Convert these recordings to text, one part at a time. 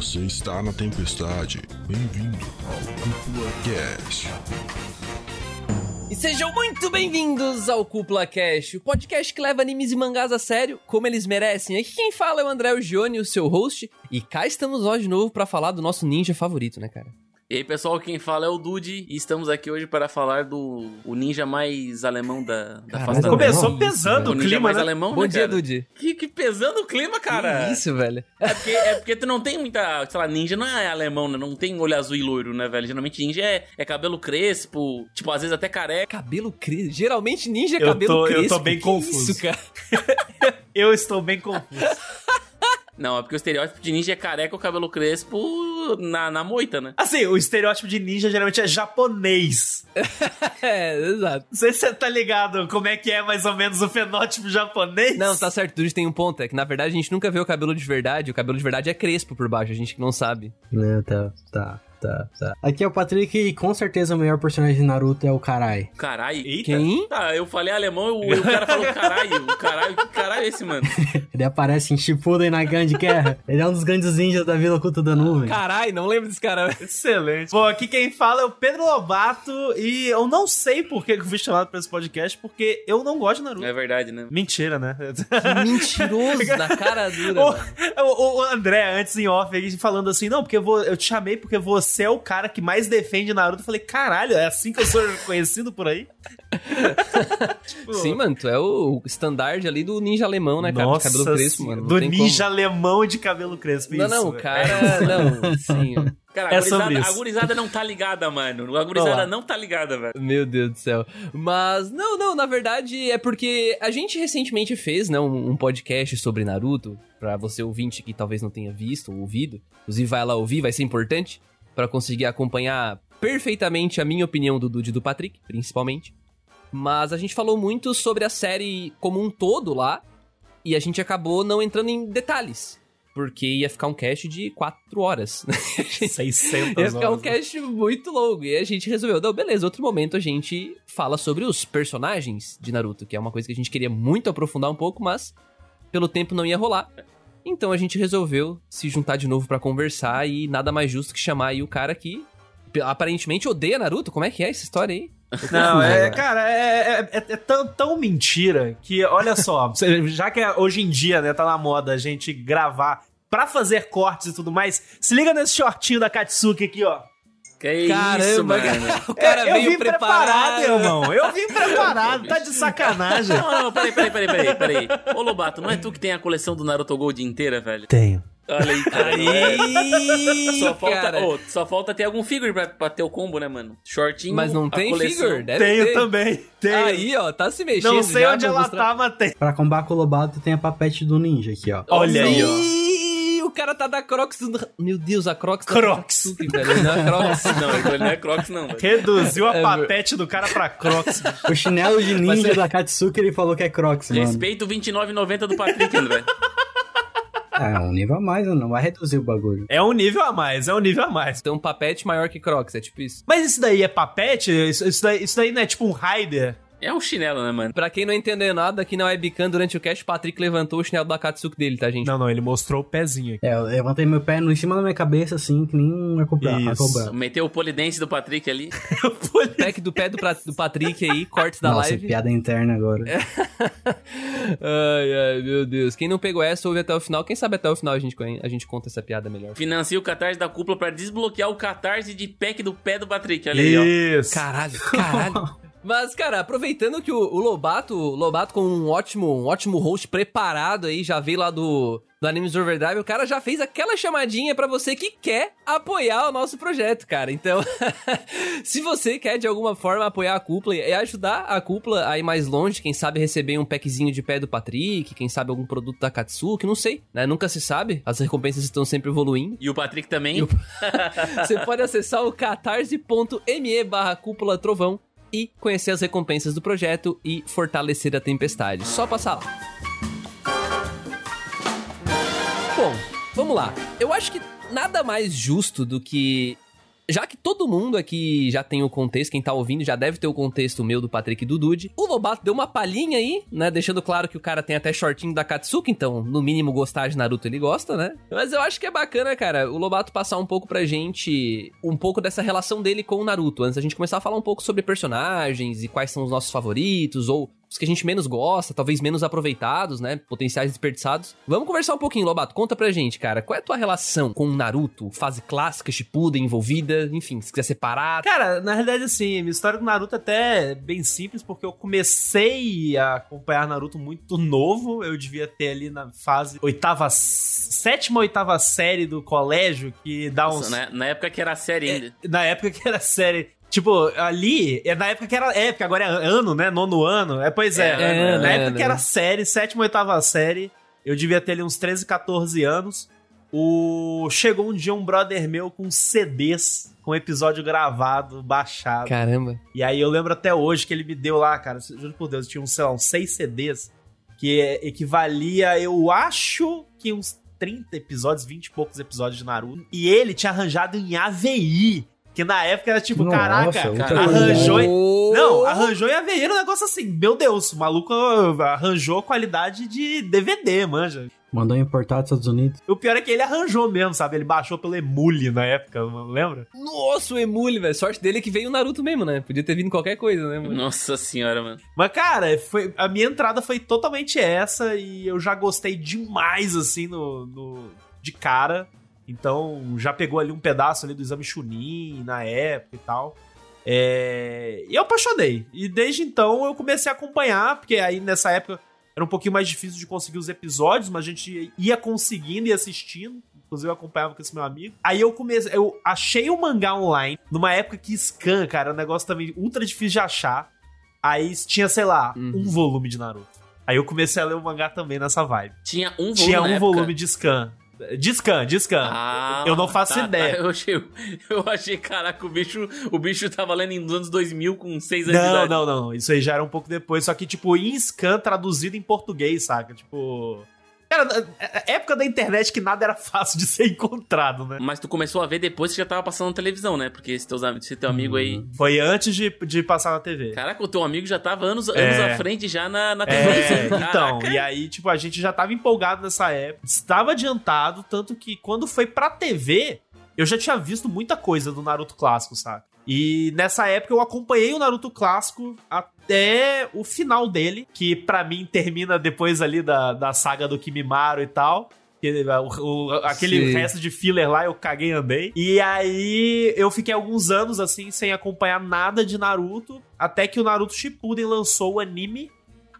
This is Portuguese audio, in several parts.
Você está na tempestade. Bem-vindo ao Cúpula Cast. E sejam muito bem-vindos ao Cúpula Cast, o podcast que leva animes e mangás a sério, como eles merecem. Aqui quem fala é o André Gione, o seu host, e cá estamos nós de novo para falar do nosso ninja favorito, né, cara? E aí, pessoal, quem fala é o Dude e estamos aqui hoje para falar do o ninja mais alemão da, da face da Começou Não, pesando O o ninja clima, mais né? alemão, Bom né, dia, cara? Dude. Que, que pesando o clima, cara. Que isso, velho. É porque, é porque tu não tem muita, sei lá, ninja não é alemão, né? Não tem olho azul e loiro, né, velho? Geralmente ninja é, é cabelo crespo, tipo, às vezes até careca. Cabelo crespo. Geralmente ninja é Eu cabelo tô- eu crespo. tô bem Que confuso. Isso, cara. Eu estou bem confuso. Não, é porque o estereótipo de ninja é careca ou cabelo crespo na, na moita, né? Assim, o estereótipo de ninja geralmente é japonês. É, exato. Não sei se você tá ligado como é que é mais ou menos o fenótipo japonês. Não, tá certo, Dude tem um ponto. É que na verdade a gente nunca vê o cabelo de verdade. O cabelo de verdade é crespo por baixo, a gente que não sabe. Não, tá, tá, tá, tá. Aqui é o Patrick e com certeza o melhor personagem de Naruto é o Karai. Caralho. Eita. Quem? Tá, eu falei alemão e o, o cara falou caralho. O caralho, que caralho é esse, mano? Ele aparece em Shippuden na Grande Guerra. Ele é um dos grandes ninjas da Vila Oculta da Nuvem. Carai, não lembro desse cara. Excelente. Bom, aqui quem fala é o Pedro Lobato e eu não sei por que eu fui chamado pra esse podcast, porque eu não gosto de Naruto. É verdade, né? Mentira, né? Mentiroso, na cara dura. O, o- o André, antes em off, aí, falando assim, não, porque eu, vou- eu te chamei porque você é o cara que mais defende Naruto. Eu falei, caralho, é assim que eu sou conhecido por aí? Tipo, Sim, mano, tu é o standard ali do ninja alemão, né, cara? de Nossa, cabelo crespo, senhora, mano. não do tem ninja alemão de cabelo crespo. Como. Não, isso, não, o velho. cara. Não, sim. Cara, a, É gurizada, a gurizada não tá ligada, mano. A gurizada não tá ligada, velho. Meu Deus do céu. Mas, não, não, na verdade é porque a gente recentemente fez, né, um, um podcast sobre Naruto, pra você ouvinte que talvez não tenha visto ou ouvido. Inclusive vai lá ouvir, vai ser importante pra conseguir acompanhar perfeitamente a minha opinião do Dude e do Patrick, principalmente. Mas a gente falou muito sobre a série como um todo lá, e a gente acabou não entrando em detalhes. Porque ia ficar um cast de 4 horas. 600 Ia ficar um horas, né? cast muito longo. E a gente resolveu, não, beleza, outro momento a gente fala sobre os personagens de Naruto, que é uma coisa que a gente queria muito aprofundar um pouco, mas pelo tempo não ia rolar. Então a gente resolveu se juntar de novo pra conversar e nada mais justo que chamar aí o cara que aparentemente odeia Naruto. Como é que é essa história aí? Não, é, cara, é, é- é- é tão, tão mentira que, olha só, já que hoje em dia, né, tá na moda a gente gravar pra fazer cortes e tudo mais, se liga nesse shortinho da Katsuki aqui, ó. Que isso, Caramba, mano. o cara É, eu veio vim preparado, irmão. Eu vim preparado, tá de sacanagem. Não, não, peraí, peraí, peraí, peraí, peraí. Ô, Lobato, não é tu que tem a coleção do Naruto Gold inteira, velho? Tenho. Olha aí, cara. Aí, Só falta, ô, só falta ter algum figure pra, pra ter o combo, né, mano? Shortinho. Mas não tem coleção. figure, deve Tenho ter. também. Tenho. Aí, ó, tá se mexendo Não sei já onde ela mostrar. tá, mas tem. Pra combar com o Lobato tem a papete do ninja aqui, ó. Olha aí, ó. O cara tá da Crocs. Meu Deus, a Crocs tá Crocs. velho. Não é Crocs. Não, ele não é Crocs, não, velho. Reduziu a É, papete do cara pra Crocs. O chinelo de Mas ninja é- da Katsuki ele falou que é Crocs, mano. Respeita o 29,90 do Patrick, André. É, um nível a mais, não vai reduzir o bagulho. É um nível a mais, é um nível a mais. Tem um papete maior que Crocs, é tipo isso. Mas isso daí é papete? Isso, isso daí, isso daí não é tipo um Raider? É um chinelo, né, mano? Pra quem não entendeu nada, aqui na webcam, durante o cast, o Patrick levantou o chinelo da Katsuki dele, tá, gente? Não, não, ele mostrou o pezinho aqui. É, eu levantei meu pé no, em cima da minha cabeça, assim, que nem um acobra- Isso. Meteu o polidense do Patrick ali. Pack do pé do, pra- do Patrick aí, cortes da Nossa, live. piada interna agora. ai, ai, meu Deus. Quem não pegou essa, ouve até o final. Quem sabe até o final a gente, a gente conta essa piada melhor. Financia o catarse da cúpula pra desbloquear o catarse de pack do pé do Patrick. Olha aí, ó. Isso. Caralho, caralho. Mas, cara, aproveitando que o, o Lobato, o Lobato com um ótimo, um ótimo host preparado aí, já veio lá do, do Animes Overdrive, o cara já fez aquela chamadinha pra você que quer apoiar o nosso projeto, cara. Então, se você quer de alguma forma apoiar a cúpula e ajudar a cúpula a ir mais longe, quem sabe receber um packzinho de pé do Patrick, quem sabe algum produto da Katsuki, não sei, né? Nunca se sabe, as recompensas estão sempre evoluindo. E o Patrick também. O- Você pode acessar o catarse.me barra cúpula trovão e conhecer as recompensas do projeto e fortalecer a tempestade. Só passar lá. Bom, vamos lá. Eu acho que nada mais justo do que já que todo mundo aqui já tem o contexto, quem tá ouvindo já deve ter o contexto meu do Patrick e do Dude, o Lobato deu uma palhinha aí, né? Deixando claro que o cara tem até shortinho da Katsuki, então, no mínimo, gostar de Naruto ele gosta, né? Mas eu acho que é bacana, cara, o Lobato passar um pouco pra gente um pouco dessa relação dele com o Naruto, antes da gente começar a falar um pouco sobre personagens e quais são os nossos favoritos, ou os que a gente menos gosta, talvez menos aproveitados, né? Potenciais desperdiçados. Vamos conversar um pouquinho, Lobato. Conta pra gente, cara. Qual é a tua relação com o Naruto? Fase clássica, Shippuden, envolvida? Enfim, se quiser separar. Cara, na realidade, assim, minha história com Naruto é até bem simples, porque eu comecei a acompanhar Naruto muito novo. Eu devia ter ali na fase oitava, sétima, oitava série do colégio, que dá uns. Nossa, né? na época que era série ainda. É, na época que era série. Tipo, ali, é na época que era época, agora é ano, né? Nono ano. É, pois é. É, é, na é, época é, que era série, sétima, oitava série, eu devia ter ali uns 13, 14 anos. O... Chegou um dia um brother meu com CDs, com episódio gravado, baixado. Caramba. E aí eu lembro até hoje que ele me deu lá, cara, juro por Deus, tinha uns, sei lá, uns 6 CDs, que equivalia, eu acho que uns 30 episódios, 20 e poucos episódios de Naruto. E ele tinha arranjado em AVI. Que na época era tipo, Nossa, caraca, outra arranjou. Em... Não, arranjou em AVI era um negócio assim, meu Deus, o maluco arranjou qualidade de DVD, manja. Mandou importar dos Estados Unidos. O pior é que ele arranjou mesmo, sabe? Ele baixou pelo Emule na época, lembra? Nossa, o Emule, velho. Sorte dele é que veio o Naruto mesmo, né? Podia ter vindo qualquer coisa, né, mano? Nossa senhora, mano. Mas, cara, foi, a minha entrada foi totalmente essa e eu já gostei demais, assim, no, no de cara. Então, já pegou ali um pedaço ali do exame Chunin na época e tal. É... E eu apaixonei. E desde então eu comecei a acompanhar, porque aí nessa época era um pouquinho mais difícil de conseguir os episódios, mas a gente ia conseguindo e assistindo. Inclusive eu acompanhava com esse meu amigo. Aí eu comecei, eu achei o mangá online numa época que scan, cara, é um negócio também ultra difícil de achar. Aí tinha, sei lá, Uhum. um volume de Naruto. Aí eu comecei a ler o mangá também nessa vibe. Tinha um volume Tinha um volume. De scan, de scan. Ah, eu não faço tá, ideia. tá. Eu, achei, eu achei, caraca, o bicho, o bicho tava lendo em anos 2000 com 6 anos Não, idade. não, não. Isso aí já era um pouco depois. Só que, tipo, em scan traduzido em português, saca? Tipo. Cara, é- é época da internet que nada era fácil de ser encontrado, né? Mas tu começou a ver depois que já tava passando na televisão, né? Porque esse, teus, esse teu amigo aí... Foi antes de, de passar na TV. Caraca, o teu amigo já tava anos, anos É. à frente já na, na É, televisão. então, e aí, tipo, a gente já tava empolgado nessa época. Estava adiantado, tanto que quando foi pra TV, eu já tinha visto muita coisa do Naruto clássico, saca? E nessa época eu acompanhei o Naruto clássico até o final dele, que pra mim termina depois ali da, da saga do Kimimaro e tal. O- o- aquele Sim. resto de filler lá eu caguei e andei. E aí eu fiquei alguns anos assim sem acompanhar nada de Naruto, até que o Naruto Shippuden lançou o anime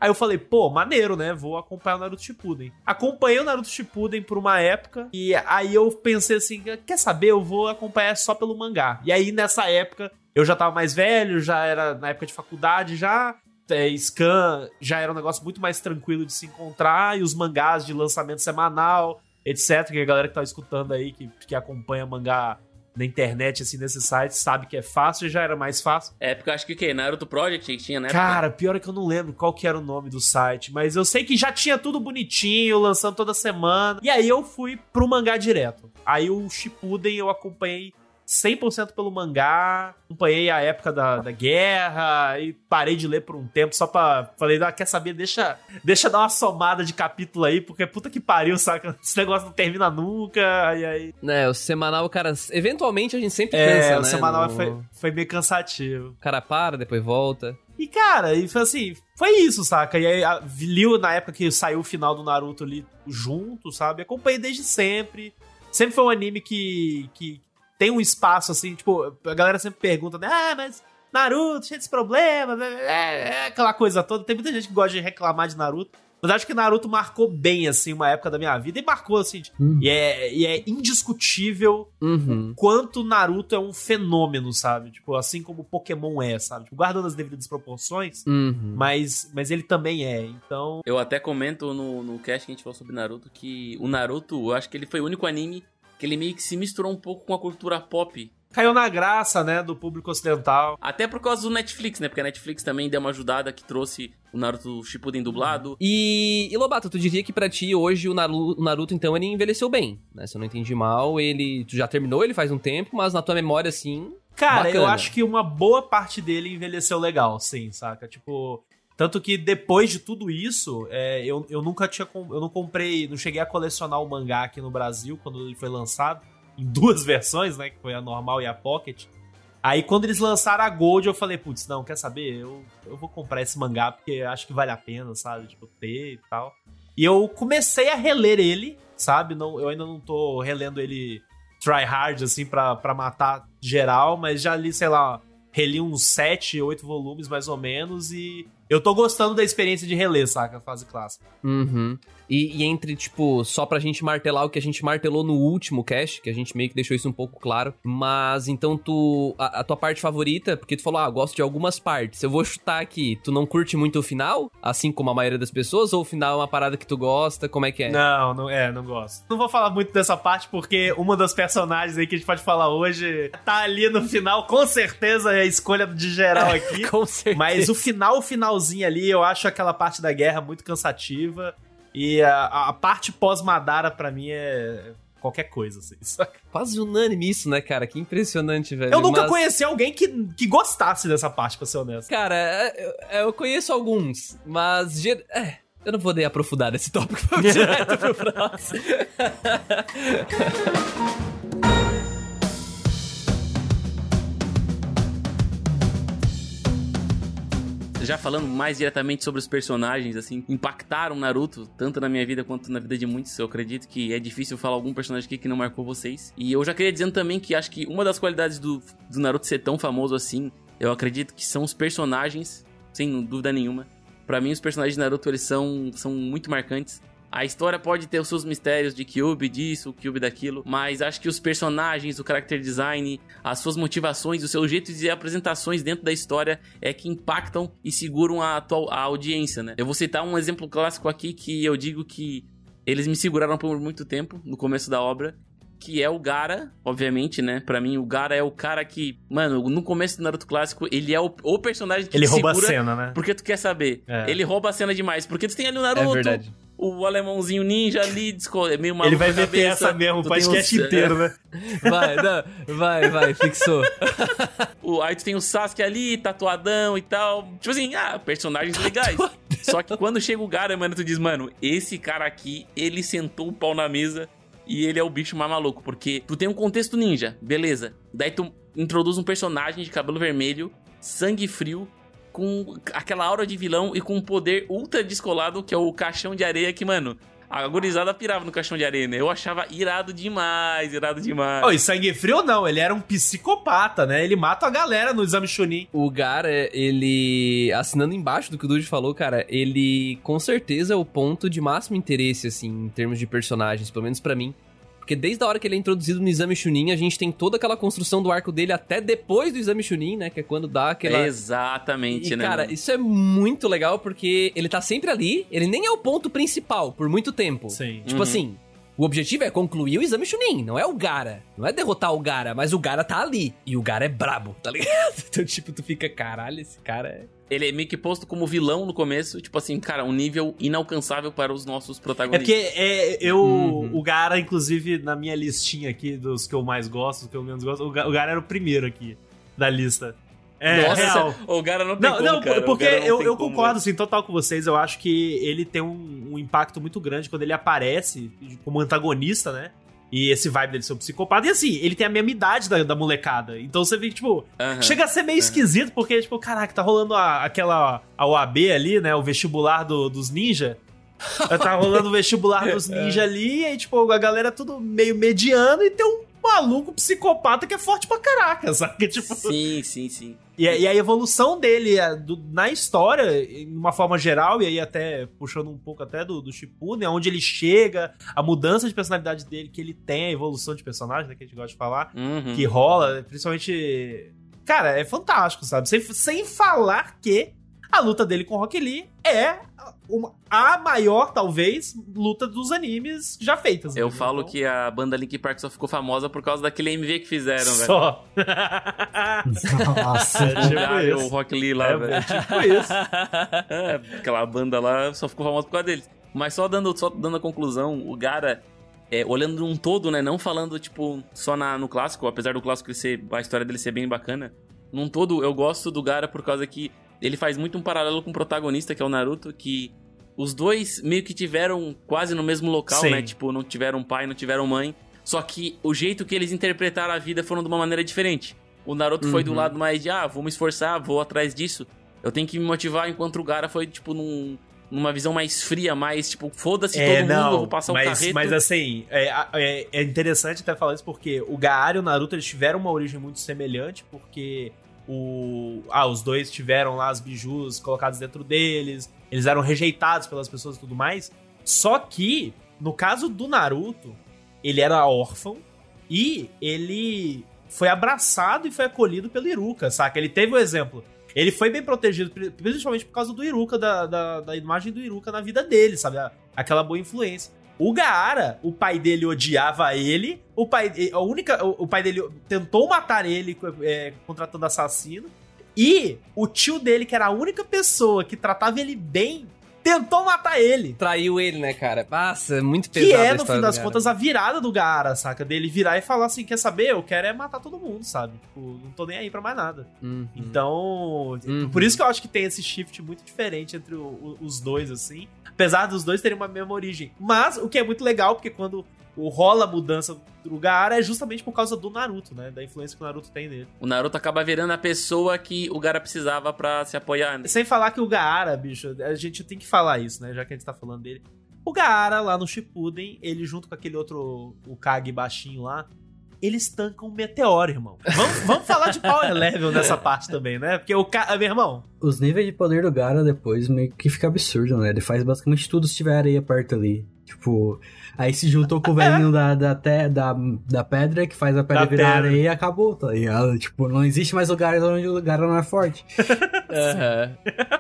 Aí eu falei, pô, maneiro, né? Vou acompanhar o Naruto Shippuden. Acompanhei o Naruto Shippuden por uma época e aí eu pensei assim, quer saber? Eu vou acompanhar só pelo mangá. E aí nessa época eu já tava mais velho, já era na época de faculdade já. É, scan já era um negócio muito mais tranquilo de se encontrar e os mangás de lançamento semanal, etc. Que a galera que tá escutando aí, que, que acompanha mangá na internet, assim, nesses sites, sabe que é fácil, já era mais fácil. É, porque eu acho que o quê? Naruto Project que tinha, né? Cara, pior é que eu não lembro qual que era o nome do site, mas eu sei que já tinha tudo bonitinho, lançando toda semana. E aí eu fui pro mangá direto. Aí o Shippuden eu acompanhei 100% pelo mangá, acompanhei a época da, da guerra e parei de ler por um tempo só pra... Falei, ah, quer saber, deixa, deixa dar uma somada de capítulo aí, porque puta que pariu, saca? Esse negócio não termina nunca, e aí... É, o semanal, cara, eventualmente a gente sempre É, cansa, o né? semanal No- foi, foi meio cansativo. O cara para, depois volta. E, cara, e foi assim, foi isso, saca? E aí, a- liu na época que saiu o final do Naruto ali junto, sabe? Acompanhei desde sempre. Sempre foi um anime que, que tem um espaço, assim, tipo, a galera sempre pergunta, né? Ah, mas Naruto, cheio de problemas, é, é, é, aquela coisa toda. Tem muita gente que gosta de reclamar de Naruto. Mas acho que Naruto marcou bem, assim, uma época da minha vida. E marcou, assim, Hum. e, é, e é indiscutível Uhum. quanto Naruto é um fenômeno, sabe? Tipo, assim como Pokémon é, sabe? Tipo, guardando as devidas proporções, Uhum. mas, mas ele também é. Então, Eu até comento no, no cast que a gente falou sobre Naruto que o Naruto, eu acho que ele foi o único anime que ele meio que se misturou um pouco com a cultura pop caiu na graça, né, do público ocidental. Até por causa do Netflix, né? Porque a Netflix também deu uma ajudada que trouxe o Naruto Shippuden dublado. E, e Lobato, tu diria que pra ti hoje o Naruto, o Naruto, então, ele envelheceu bem, né? Se eu não entendi mal, ele... Tu já terminou ele faz um tempo, mas na tua memória, assim... Cara, eu Bacana. acho que uma boa parte dele envelheceu legal, sim, saca? Tipo, tanto que depois de tudo isso, é, eu, eu nunca tinha. Eu não comprei. Não cheguei a colecionar o mangá aqui no Brasil quando ele foi lançado. Em duas versões, né? Que foi a normal e a Pocket. Aí quando eles lançaram a Gold, eu falei, putz, não, quer saber? Eu, eu vou comprar esse mangá porque acho que vale a pena, sabe? Tipo, ter e tal. E eu comecei a reler ele, sabe? Não, eu ainda não tô relendo ele try hard, assim, pra, pra matar geral, mas já li, sei lá, reli uns 7, 8 volumes mais ou menos e eu tô gostando da experiência de reler, saca? A fase clássica. Uhum. E, e entre, tipo, só pra gente martelar o que a gente martelou no último cast, que a gente meio que deixou isso um pouco claro. Mas então tu. A, a tua parte favorita, porque tu falou, ah, gosto de algumas partes. Eu vou chutar aqui, tu não curte muito o final, assim como a maioria das pessoas, ou o final é uma parada que tu gosta? Como é que é? Não, não é, não gosto. Não vou falar muito dessa parte porque uma das personagens aí que a gente pode falar hoje tá ali no final, com certeza é a escolha de geral aqui. Com certeza. Mas o final, o finalzinho ali, eu acho aquela parte da guerra muito cansativa. E a, a parte pós-Madara, pra mim, é qualquer coisa, assim. saca? Quase unânime isso, né, cara? Que impressionante, velho. Eu nunca Mas- conheci alguém que, que gostasse dessa parte, pra ser honesto. Cara, é, eu, eu conheço alguns, mas. É, eu não vou nem aprofundar nesse tópico, vamos direto pro próximo. Já falando mais diretamente sobre os personagens, assim, impactaram Naruto, tanto na minha vida quanto na vida de muitos. Eu acredito que é difícil falar algum personagem aqui que não marcou vocês. E eu já queria dizendo também que acho que uma das qualidades do, do Naruto ser tão famoso assim, eu acredito que são os personagens, sem dúvida nenhuma. Pra mim, os personagens de Naruto, eles são, são muito marcantes. A história pode ter os seus mistérios de Kyuubi disso, Kyuubi daquilo, mas acho que os personagens, o character design, as suas motivações, os seus jeitos e apresentações dentro da história é que impactam e seguram a, atual, a audiência, né? Eu vou citar um exemplo clássico aqui que eu digo que eles me seguraram por muito tempo no começo da obra, que é o Gara, obviamente, né? Pra mim, o Gara é o cara que, mano, no começo do Naruto clássico, ele é o, o personagem que Ele rouba a cena, né? porque tu quer saber. É. Ele rouba a cena demais, porque tu tem ali o É Naruto, verdade. O alemãozinho ninja ali, é meio maluco Ele vai cabeça. essa mesmo, o podcast os- inteiro, né? Vai, não, vai, vai, fixou. O, aí tu tem o Sasuke ali, tatuadão e tal. Tipo assim, ah, personagens legais. Só que quando chega o Gara, mano, tu diz, mano, esse cara aqui, ele sentou o pau na mesa e ele é o bicho mais maluco. Porque tu tem um contexto ninja, beleza. Daí tu introduz um personagem de cabelo vermelho, sangue frio, com aquela aura de vilão e com um poder ultra descolado, que é o caixão de areia que, mano... A gurizada pirava no caixão de areia, né? Eu achava irado demais, irado demais. Oh, e sangue frio não, ele era um psicopata, né? Ele mata a galera no exame Chunin. O Gara, ele. Assinando embaixo do que o Dude falou, cara, ele com certeza é o ponto de máximo interesse, assim, em termos de personagens, pelo menos pra mim. Porque desde a hora que ele é introduzido no exame Chunin, a gente tem toda aquela construção do arco dele até depois do exame Chunin, né? Que é quando dá aquela. Exatamente, E, né? cara, mano? isso é muito legal porque ele tá sempre ali, ele nem é o ponto principal por muito tempo. Sim. Tipo Uhum. assim, o objetivo é concluir o exame Chunin, não é o Gara. Não é derrotar o Gara, mas o Gara tá ali. E o Gara é brabo, tá ligado? Então, tipo, tu fica, caralho, esse cara é. Ele é meio que posto como vilão no começo, tipo assim, cara, um nível inalcançável para os nossos É protagonistas. porque é, eu, Uhum. o Gara, inclusive, na minha listinha aqui dos que eu mais gosto, dos que eu menos gosto, o Ga- o Gara era o primeiro aqui da lista. É, Nossa, real. o cara não tem Não, como, não, cara, porque não eu, eu como, concordo, assim, total com vocês. Eu acho que ele tem um, um impacto muito grande quando ele aparece como antagonista, né? E esse vibe dele ser um psicopata. E assim, ele tem a mesma idade da, da molecada. Então você vê, que, tipo, chega a ser meio esquisito, porque, tipo, caraca, tá rolando a- aquela a OAB ali, né? O vestibular do- dos ninja. tá rolando o vestibular dos ninja ali, e aí, tipo, a galera tudo meio mediano e tem um maluco psicopata que é forte pra caraca, sabe? Tipo, Sim, sim, sim. e, a- e a evolução dele do- na história, de uma forma geral, e aí até puxando um pouco até do, do Shippuden, onde ele chega, a mudança de personalidade dele, que ele tem, a evolução de personagem, né, que a gente gosta de falar, Uhum. que rola, principalmente... Cara, é fantástico, sabe? Sem, sem falar que a luta dele com o Rock Lee é uma- a maior, talvez, luta dos animes já feitas. Eu entendeu? falo Então, que a banda Link Park só ficou famosa por causa daquele MV que fizeram, velho. Só. Nossa. É tipo Jogaram isso. o Rock Lee lá, É, velho. é tipo isso. É, aquela banda lá só ficou famosa por causa deles. Mas só dando, só dando a conclusão, o Gara, é, olhando num todo, né? Não falando, tipo, só na, no clássico, apesar do clássico ser, a história dele ser bem bacana. Num todo, eu gosto do Gara por causa que ele faz muito um paralelo com o protagonista, que é o Naruto, que os dois meio que tiveram quase no mesmo local, Sim. né? Tipo, não tiveram pai, não tiveram mãe. Só que o jeito que eles interpretaram a vida foram de uma maneira diferente. O Naruto foi do Uhum. lado mais de, ah, vou me esforçar, vou atrás disso. Eu tenho que me motivar, enquanto o Gara foi, tipo, num, numa visão mais fria, mais, tipo, foda-se todo mundo, eu vou passar mas, o carreto. mas assim, é, é, é interessante até falar isso porque o Gaara e o Naruto eles tiveram uma origem muito semelhante, porque o, ah, os dois tiveram lá as bijus colocados dentro deles, eles eram rejeitados pelas pessoas e tudo mais. Só que, no caso do Naruto, ele era órfão e ele foi abraçado e foi acolhido pelo Iruka, saca? Ele teve o exemplo. Ele foi bem protegido, pri- principalmente por causa do Iruka, da, da, da imagem do Iruka na vida dele, sabe? Aquela boa influência. O Gaara, o pai dele odiava ele, o pai, a única, o, o pai dele tentou matar ele é, contratando assassino, e o tio dele, que era a única pessoa que tratava ele bem, tentou matar ele. Traiu ele, né, cara? Nossa, é muito pesado Que é, no fim das contas, a virada do Gaara, saca? Dele virar e falar assim: quer saber? Eu quero é matar todo mundo, sabe? Tipo, não tô nem aí pra mais nada. Uhum. Então, Uhum. por isso que eu acho que tem esse shift muito diferente entre o- o- os dois, assim. Apesar dos dois terem uma mesma origem. Mas o que é muito legal, porque quando o rola a mudança do Gaara é justamente por causa do Naruto, né? Da influência que o Naruto tem nele. O Naruto acaba virando a pessoa que o Gara precisava pra se apoiar. né? Sem falar que o Gaara, bicho, a gente tem que falar isso, né? Já que a gente tá falando dele. O Gaara, lá no Shippuden, ele junto com aquele outro, o Kage baixinho lá, eles tancam um meteoro, irmão. Vamos, vamos falar de power level nessa parte também, né? Porque o cara, meu irmão, Os níveis de poder do Gara depois meio que fica absurdo, né? Ele faz basicamente tudo se tiver areia perto ali. Tipo, aí se juntou com o velhinho da, da, te- da, da pedra que faz a pedra Da virar pedra. areia e acabou, tá ligado? Tipo, não existe mais lugares onde o Gara não é forte. Aham.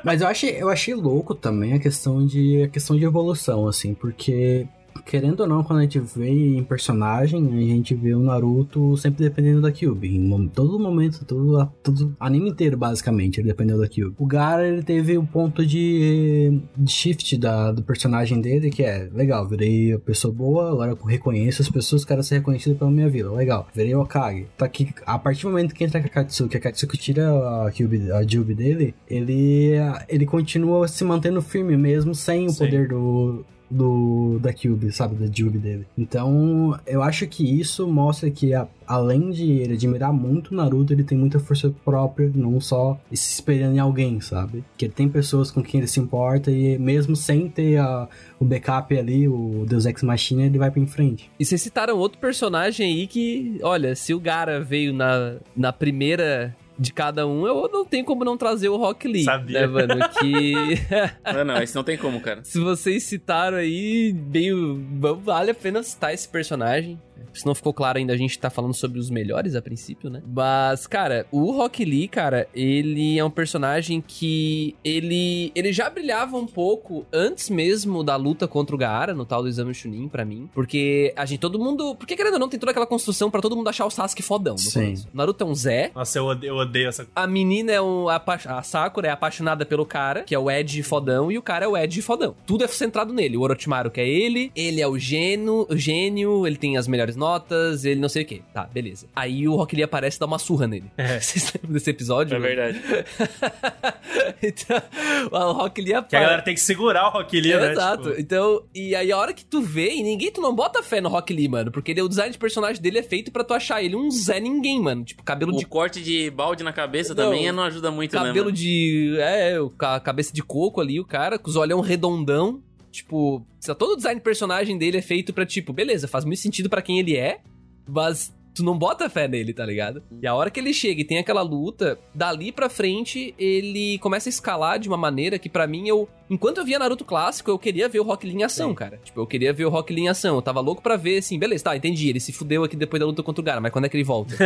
Mas eu achei, eu achei louco também a questão de a questão de evolução, assim, porque querendo ou não, quando a gente vê em personagem, a gente vê o Naruto sempre dependendo da Kyuubi. Em todo momento, todo, todo anime inteiro, basicamente, ele dependeu da Kyuubi. O Gara, ele teve um ponto de, de shift da, do personagem dele, que é, legal, virei a pessoa boa, agora eu reconheço as pessoas, quero ser reconhecido pela minha vida, legal. Virei o Okage. Tá aqui, a partir do momento que entra a Katsuki, a Katsuki tira a Kyuubi, a Jubi dele, ele, ele continua se mantendo firme mesmo sem o Sim. poder do, do da Cube, sabe, da Jubi dele. Então, eu acho que isso mostra que a- além de ele admirar muito Naruto, ele tem muita força própria, não só se espelhando em alguém, sabe? Que tem pessoas com quem ele se importa e mesmo sem ter a- o backup ali, o Deus Ex Machina, ele vai pra em frente. E vocês citaram outro personagem aí que, olha, se o Gara veio na, na primeira de cada um, eu não tenho como não trazer o Rock Lee. Sabia. Né, mano? Que. Não, não, esse não tem como, cara. se vocês citaram aí, meio. Vale a pena citar esse personagem. Se não ficou claro ainda, a gente tá falando sobre os melhores a princípio, né? Mas, cara, o Rock Lee, cara, ele é um personagem que ele ele já brilhava um pouco antes mesmo da luta contra o Gaara, no tal do Exame Chunin, pra mim. Porque a gente, todo mundo... Porque, querendo ou não, tem toda aquela construção pra todo mundo achar o Sasuke fodão. no Sim. começo. Naruto é um Zé, nossa, eu odeio, eu odeio essa. a menina é um. apa- A Sakura é apaixonada pelo cara, que é o Ed fodão, e o cara é o Ed fodão. Tudo é centrado nele. O Orochimaru que é ele, ele é o gênio, o gênio, ele tem as melhores notas, ele não sei o que. Tá, beleza. Aí o Rock Lee aparece e dá uma surra nele. É. Vocês lembram desse episódio? É mano? verdade. então, o Rock Lee Que a aparece. galera tem que segurar o Rock Lee, né? Exato. Tipo, Então, e aí a hora que tu vê, e ninguém, tu não bota fé no Rock Lee, mano. Porque ele, o design de personagem dele é feito pra tu achar ele um Zé Ninguém, mano. Tipo, cabelo O de corte de balde na cabeça Não, também não ajuda muito, né? cabelo de. É, o ca- cabeça de coco ali, o cara, com os olhão redondão. Tipo, todo o design de personagem dele é feito pra, tipo, beleza, faz muito sentido pra quem ele é, mas tu não bota fé nele, tá ligado? E a hora que ele chega e tem aquela luta, dali pra frente, ele começa a escalar de uma maneira que pra mim eu. Enquanto eu via Naruto clássico, eu queria ver o Rock Lee em ação, Sim. cara. Tipo, eu queria ver o Rock Lee em ação. Eu tava louco pra ver, assim, beleza, tá, entendi. Ele se fudeu aqui depois da luta contra o Gara, mas quando é que ele volta?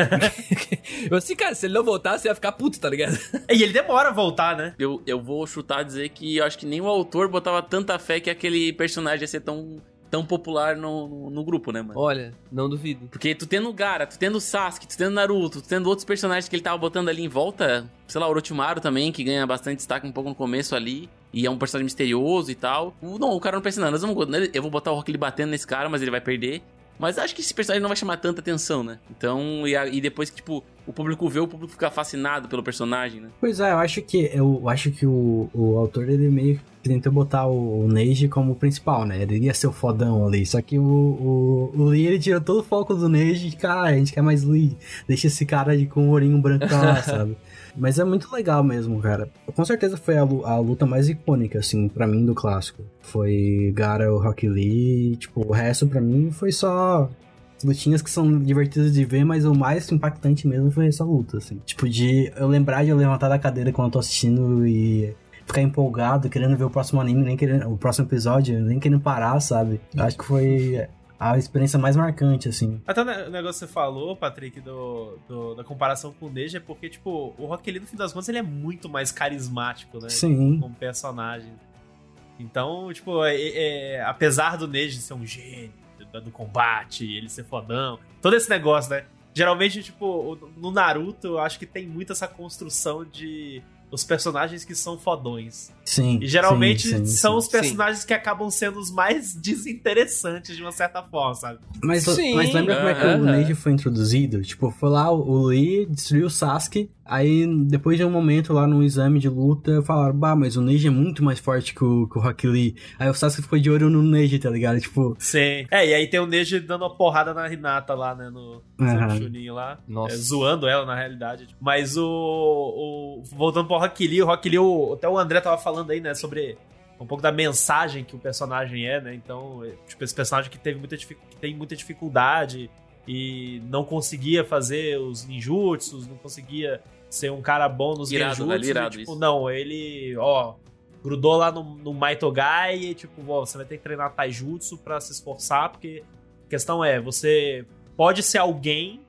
eu assim, cara, se ele não voltar, você ia ficar puto, tá ligado? E ele demora a voltar, né? Eu, eu vou chutar dizer que eu acho que nem o autor botava tanta fé que aquele personagem ia ser tão, tão popular no, no, no grupo, né, mano? Olha, não duvido. Porque tu tendo o Gara, tu tendo o Sasuke, tu tendo o Naruto, tu tendo outros personagens que ele tava botando ali em volta, sei lá, o Orochimaru também, que ganha bastante destaque um pouco no começo ali, e é um personagem misterioso e tal. O- Não, o cara não pensa, não, nós vamos, eu vou botar o Rock batendo nesse cara, mas ele vai perder. Mas acho que esse personagem não vai chamar tanta atenção, né? Então, e, a- e depois que, tipo, o público vê, o público fica fascinado pelo personagem, né? Pois é, eu acho que eu acho que o, o autor ele meio que tentou botar o, o Neji como principal, né? Ele ia ser o fodão ali. Só que o, o, o Lee ele tirou todo o foco do Neji e, cara, a gente quer mais Lee. Deixa esse cara ali com o ourinho branco pra lá, sabe? Mas é muito legal mesmo, cara. Com certeza foi a, a luta mais icônica, assim, pra mim do clássico. Foi Gara, o Rock Lee. Tipo, o resto pra mim foi só lutinhas que são divertidas de ver, mas o mais impactante mesmo foi essa luta, assim. Tipo, de eu lembrar de eu levantar da cadeira quando eu tô assistindo e ficar empolgado, querendo ver o próximo anime, nem querendo, o próximo episódio, nem querendo parar, sabe? Acho que foi a experiência mais marcante, assim. Até o ne- o negócio que você falou, Patrick, do, do- da comparação com o Neji, é porque, tipo, o Rock Lee, no fim das contas, ele é muito mais carismático, né? Sim. Como personagem. Então, tipo, é- é- apesar do Neji ser um gênio do, do combate, ele ser fodão, todo esse negócio, né? Geralmente, tipo, no Naruto, eu acho que tem muito essa construção de os personagens que são fodões. Sim. E geralmente sim, sim, são sim. os personagens que acabam sendo os mais desinteressantes de uma certa forma, sabe? Mas, Sim. mas lembra como é que o. Neji foi introduzido? Tipo, foi lá, o Lee destruiu o Sasuke, aí depois de um momento lá no exame de luta, falaram, bah, mas o Neji é muito mais forte que o, que o Rock Lee. Aí o Sasuke ficou de olho no Neji, tá ligado? Tipo, Sim. É, e aí tem o Neji dando uma porrada na Hinata lá, né? No. Chunin lá. Nossa. É, zoando ela, na realidade. Mas o, o- Voltando pro Rock Lee, o Rock Lee, o- até o André tava falando aí, né? Sobre um pouco da mensagem que o personagem é, né? Então, é, tipo, esse personagem que, teve muita, que tem muita dificuldade e não conseguia fazer os ninjutsus, não conseguia ser um cara bom nos Irado, genjutsus. velho, e, irado tipo, isso. não, ele, ó, grudou lá no, no Maitogai e, tipo, ó, você vai ter que treinar taijutsu pra se esforçar, porque a questão é, você pode ser alguém,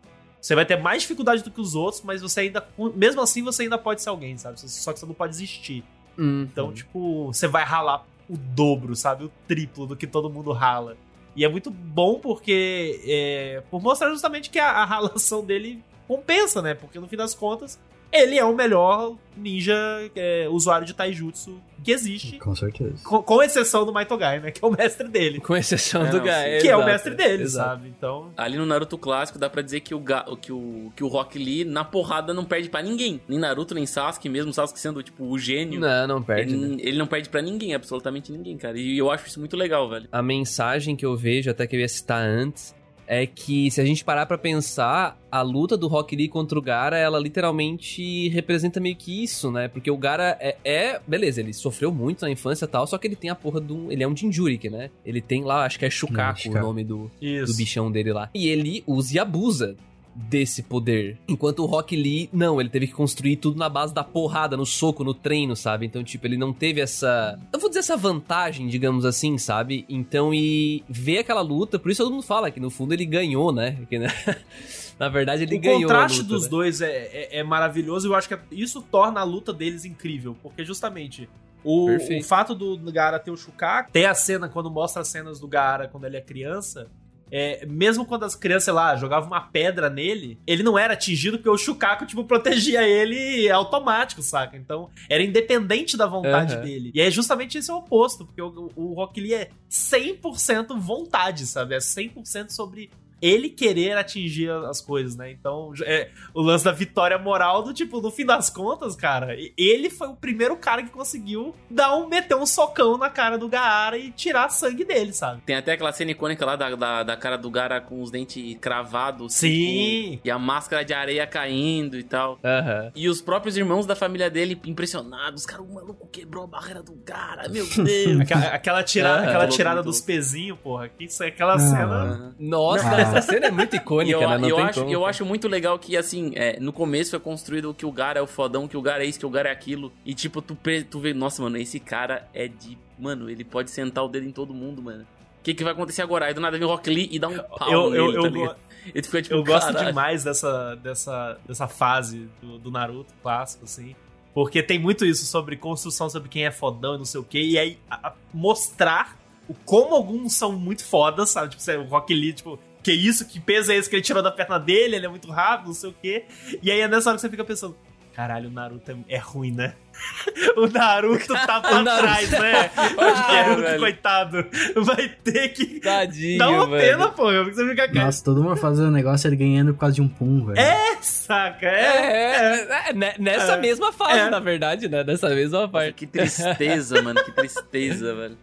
você vai ter mais dificuldade do que os outros, mas você ainda, mesmo assim, você ainda pode ser alguém, sabe? Só que você não pode desistir. Hum. Então, tipo, você vai ralar o dobro, sabe? O triplo do que todo mundo rala. E é muito bom porque. É, por mostrar justamente que a, a ralação dele compensa, né? Porque no fim das contas, ele é o melhor ninja é, usuário de taijutsu que existe. com certeza. Com, com exceção do Maitogai, né? Que é o mestre dele. Com exceção É, do Gaia. que é o exato, mestre dele, exato. sabe? Então. Ali no Naruto clássico dá pra dizer que o, Ga- que o, que o Rock Lee, na porrada, não perde pra ninguém. Nem Naruto, nem Sasuke, mesmo Sasuke sendo, tipo, o gênio. Não, não perde. né? ele, ele não perde pra ninguém, absolutamente ninguém, cara. E eu acho isso muito legal, velho. A mensagem que eu vejo, até que eu ia citar antes, é que se a gente parar pra pensar, a luta do Rock Lee contra o Gara, ela literalmente representa meio que isso, né? Porque o Gara é, é- beleza, ele sofreu muito na infância e tal, só que ele tem a porra de um, ele é um Jinjuriki, né? Ele tem lá, acho que é Shukaku o Shukaku. nome do, do bichão dele lá. E ele usa e abusa desse poder. Enquanto o Rock Lee, não, ele teve que construir tudo na base da porrada, no soco, no treino, sabe? Então, tipo, ele não teve essa. Eu vou dizer essa vantagem, digamos assim, sabe? Então, e ver aquela luta, por isso todo mundo fala que no fundo ele ganhou, né? Que, né? Na verdade, ele o ganhou. a contraste luta, dos né? dois é, é, é maravilhoso e eu acho que isso torna a luta deles incrível, porque justamente o, o fato do Gaara ter o Shukaku, ter a cena quando mostra as cenas do Gaara quando ele é criança, é, mesmo quando as crianças, sei lá, jogavam uma pedra nele, ele não era atingido porque o Shukaku, tipo, protegia ele automático, saca? Então, era independente da vontade Aham. dele. E é justamente esse o oposto, porque o, o Rock Lee é 100% vontade, sabe? É 100% sobre ele querer atingir as coisas, né? Então, é, o lance da vitória moral do tipo, no fim das contas, cara, ele foi o primeiro cara que conseguiu dar um, meter um socão na cara do Gaara e tirar sangue dele, sabe? Tem até aquela cena icônica lá da, da, da cara do Gara com os dentes cravados. Sim. tipo, e a máscara de areia caindo e tal. Aham. E os próprios irmãos da família dele impressionados. Cara, o maluco quebrou a barreira do Gara, meu Deus. Aquela, aquela tirada, Ah, aquela tirada dos pezinhos, porra. Que isso, é aquela Ah. cena. Nossa, Ah, Essa cena é muito icônica, eu, né? Não eu tem acho, como. eu acho muito legal que, assim, é, no começo é construído que o Gara é o fodão, que o Gara é isso, que o Gara é aquilo. E, tipo, tu, tu vê, nossa, mano, esse cara é de. Mano, ele pode sentar o dedo em todo mundo, mano. O que, que vai acontecer agora? Aí do nada vem o Rock Lee e dá um pau Eu, nele, eu, tá eu, ligado? Ele fica tipo, eu gosto "Caralho". demais dessa, dessa, dessa fase do, do Naruto clássico, assim. Porque tem muito isso sobre construção, sobre quem é fodão e não sei o quê. E aí a- a- mostrar o como alguns são muito fodas, sabe? Tipo, o Rock Lee, tipo, que isso, que peso é esse que ele tirou da perna dele, ele é muito rápido, não sei o quê. E aí é nessa hora que você fica pensando, caralho, o Naruto é, é ruim, né? o Naruto tá pra O Naruto- trás, né? O Naruto, velho. coitado, vai ter que Tadinho, dar uma velho. pena, pô. Você fica, cara, Nossa, todo mundo fazendo negócio ele ganhando por causa de um pum, velho. é, saca? É, É, é, é, ne- nessa É. mesma fase, É. na verdade, né? Nessa mesma parte. que tristeza, mano, que tristeza, velho.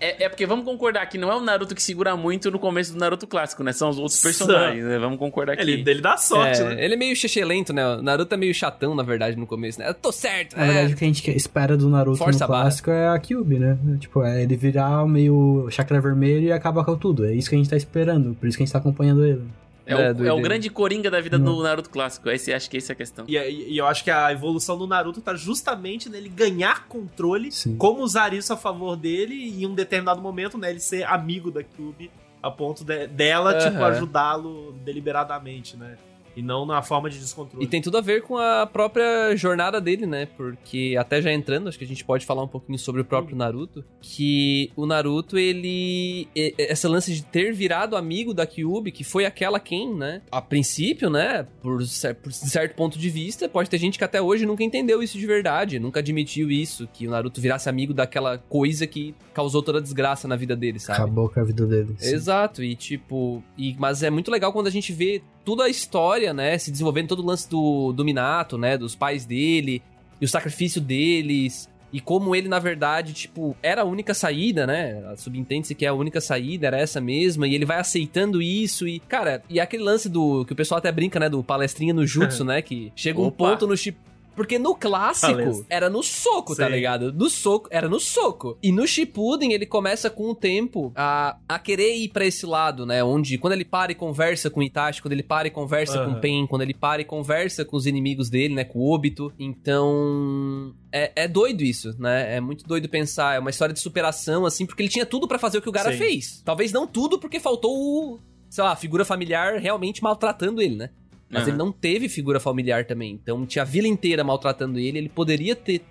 É, é porque vamos concordar que não é o Naruto que segura muito no começo do Naruto clássico, né? São os outros personagens, né? Vamos concordar que... Ele, ele dá sorte, É, né? Ele é meio lento, né? O Naruto é meio chatão, na verdade, no começo, né? Eu tô certo, Na verdade, é. o que a gente espera do Naruto Força no barra. clássico é a Kyuubi, né? Tipo, é ele virar meio chakra vermelho e acabar com tudo. É isso que a gente tá esperando, por isso que a gente tá acompanhando ele. É, É, o, é o grande coringa da vida do Naruto clássico. Esse, acho que essa é a questão. E, e- eu acho que a evolução do Naruto tá justamente nele ganhar controle, Sim. como usar isso a favor dele e em um determinado momento, né, ele ser amigo da Kyuubi a ponto de- dela, tipo, Aham. ajudá-lo deliberadamente, né? E não na forma de descontrole. E tem tudo a ver com a própria jornada dele, né? Porque até já entrando, acho que a gente pode falar um pouquinho sobre o próprio Naruto, que o Naruto, ele e- esse lance de ter virado amigo da Kyuubi, que foi aquela quem, né? A princípio, né, por, por certo ponto de vista, pode ter gente que até hoje nunca entendeu isso de verdade, nunca admitiu isso, que o Naruto virasse amigo daquela coisa que causou toda a desgraça na vida dele, sabe? Acabou com a vida dele. sim. Exato, e tipo, e, mas é muito legal quando a gente vê toda a história, né, se desenvolvendo, todo o lance do, do Minato, né, dos pais dele, e o sacrifício deles, e como ele, na verdade, tipo, era a única saída, né, subentende-se que é a única saída, era essa mesma, e ele vai aceitando isso, e, cara, e aquele lance do, que o pessoal até brinca, né, do palestrinha no jutsu, né, que chega um Opa. ponto no Chip... Porque no clássico era no soco, tá Sim. ligado? No soco, era no soco. E no Shippuden ele começa com o tempo a, a querer ir pra esse lado, né? Onde quando ele para e conversa com o Itachi, quando ele para e conversa com Aham. o Pen, quando ele para e conversa com os inimigos dele, né? Com o Obito. Então. É, é doido isso, né? É muito doido pensar. É uma história de superação, assim, porque ele tinha tudo pra fazer o que o Gara Sim. fez. Talvez não tudo, porque faltou o. Sei lá, a figura familiar realmente maltratando ele, né? Mas Aham. ele não teve figura familiar também. Então tinha a vila inteira maltratando ele. Ele poderia ter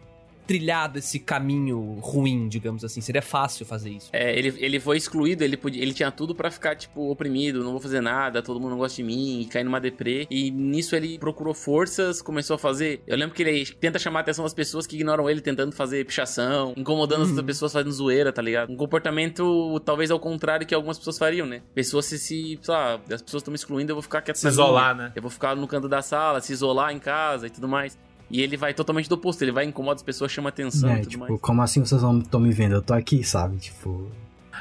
trilhado esse caminho ruim, digamos assim. Seria fácil fazer isso. É, ele, ele foi excluído, ele, podia, ele tinha tudo pra ficar, tipo, oprimido, não vou fazer nada, todo mundo não gosta de mim, e cair numa deprê. E nisso ele procurou forças, começou a fazer. Eu lembro que ele tenta chamar a atenção das pessoas que ignoram ele, tentando fazer pichação, incomodando as Uhum. outras pessoas fazendo zoeira, tá ligado? Um comportamento talvez ao contrário que algumas pessoas fariam, né? Pessoas se, se sei lá, as pessoas estão me excluindo, eu vou ficar quieto Se isolar, né? Eu vou ficar no canto da sala, se isolar em casa e tudo mais. E ele vai totalmente do oposto, ele vai incomodar as pessoas, chama atenção É, e tudo tipo, mais. como assim vocês não estão me vendo? Eu tô aqui, sabe? Tipo.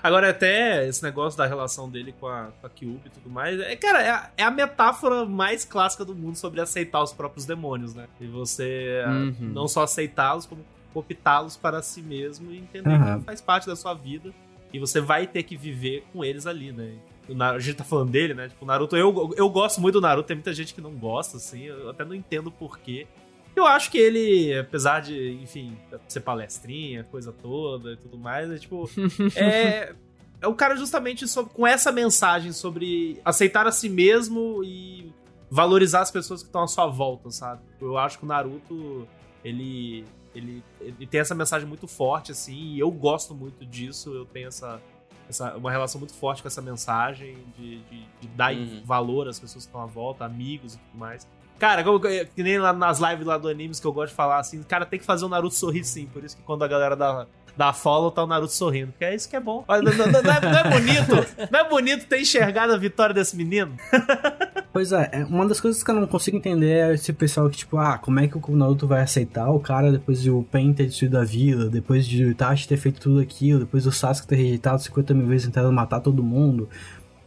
Agora, até esse negócio da relação dele com a, com a Kyuubi e tudo mais, é, cara, é a, é a metáfora mais clássica do mundo sobre aceitar os próprios demônios, né? E você ah, Uhum. não só aceitá-los, como optá-los para si mesmo e entender Aham. que faz parte da sua vida e você vai ter que viver com eles ali, né? O Naruto, a gente tá falando dele, né? Tipo, o Naruto, eu, eu gosto muito do Naruto, tem muita gente que não gosta, assim, eu até não entendo porquê. Eu acho que ele, apesar de, enfim, ser palestrinha, coisa toda e tudo mais, é tipo. é, é o cara justamente sobre- com essa mensagem sobre aceitar a si mesmo e valorizar as pessoas que estão à sua volta, sabe? Eu acho que o Naruto, ele, ele, ele tem essa mensagem muito forte, assim, e eu gosto muito disso, eu tenho essa, essa uma relação muito forte com essa mensagem de, de, de dar Uhum. valor às pessoas que estão à volta, amigos e tudo mais. Cara, como, que nem lá nas lives lá do animes que eu gosto de falar assim, cara, tem que fazer o Naruto sorrir sim. Por isso que quando a galera dá, dá follow, tá o Naruto sorrindo. Porque é isso que é bom. Não, não- não é, não é bonito? Não é bonito ter enxergado a vitória desse menino? Pois é, é, uma das coisas que eu não consigo entender é esse pessoal que, tipo, ah, como é que o Naruto vai aceitar o cara depois de o Pen ter destruído a vila, depois de o Itachi ter feito tudo aquilo, depois do Sasuke ter rejeitado 50 mil vezes tentando matar todo mundo.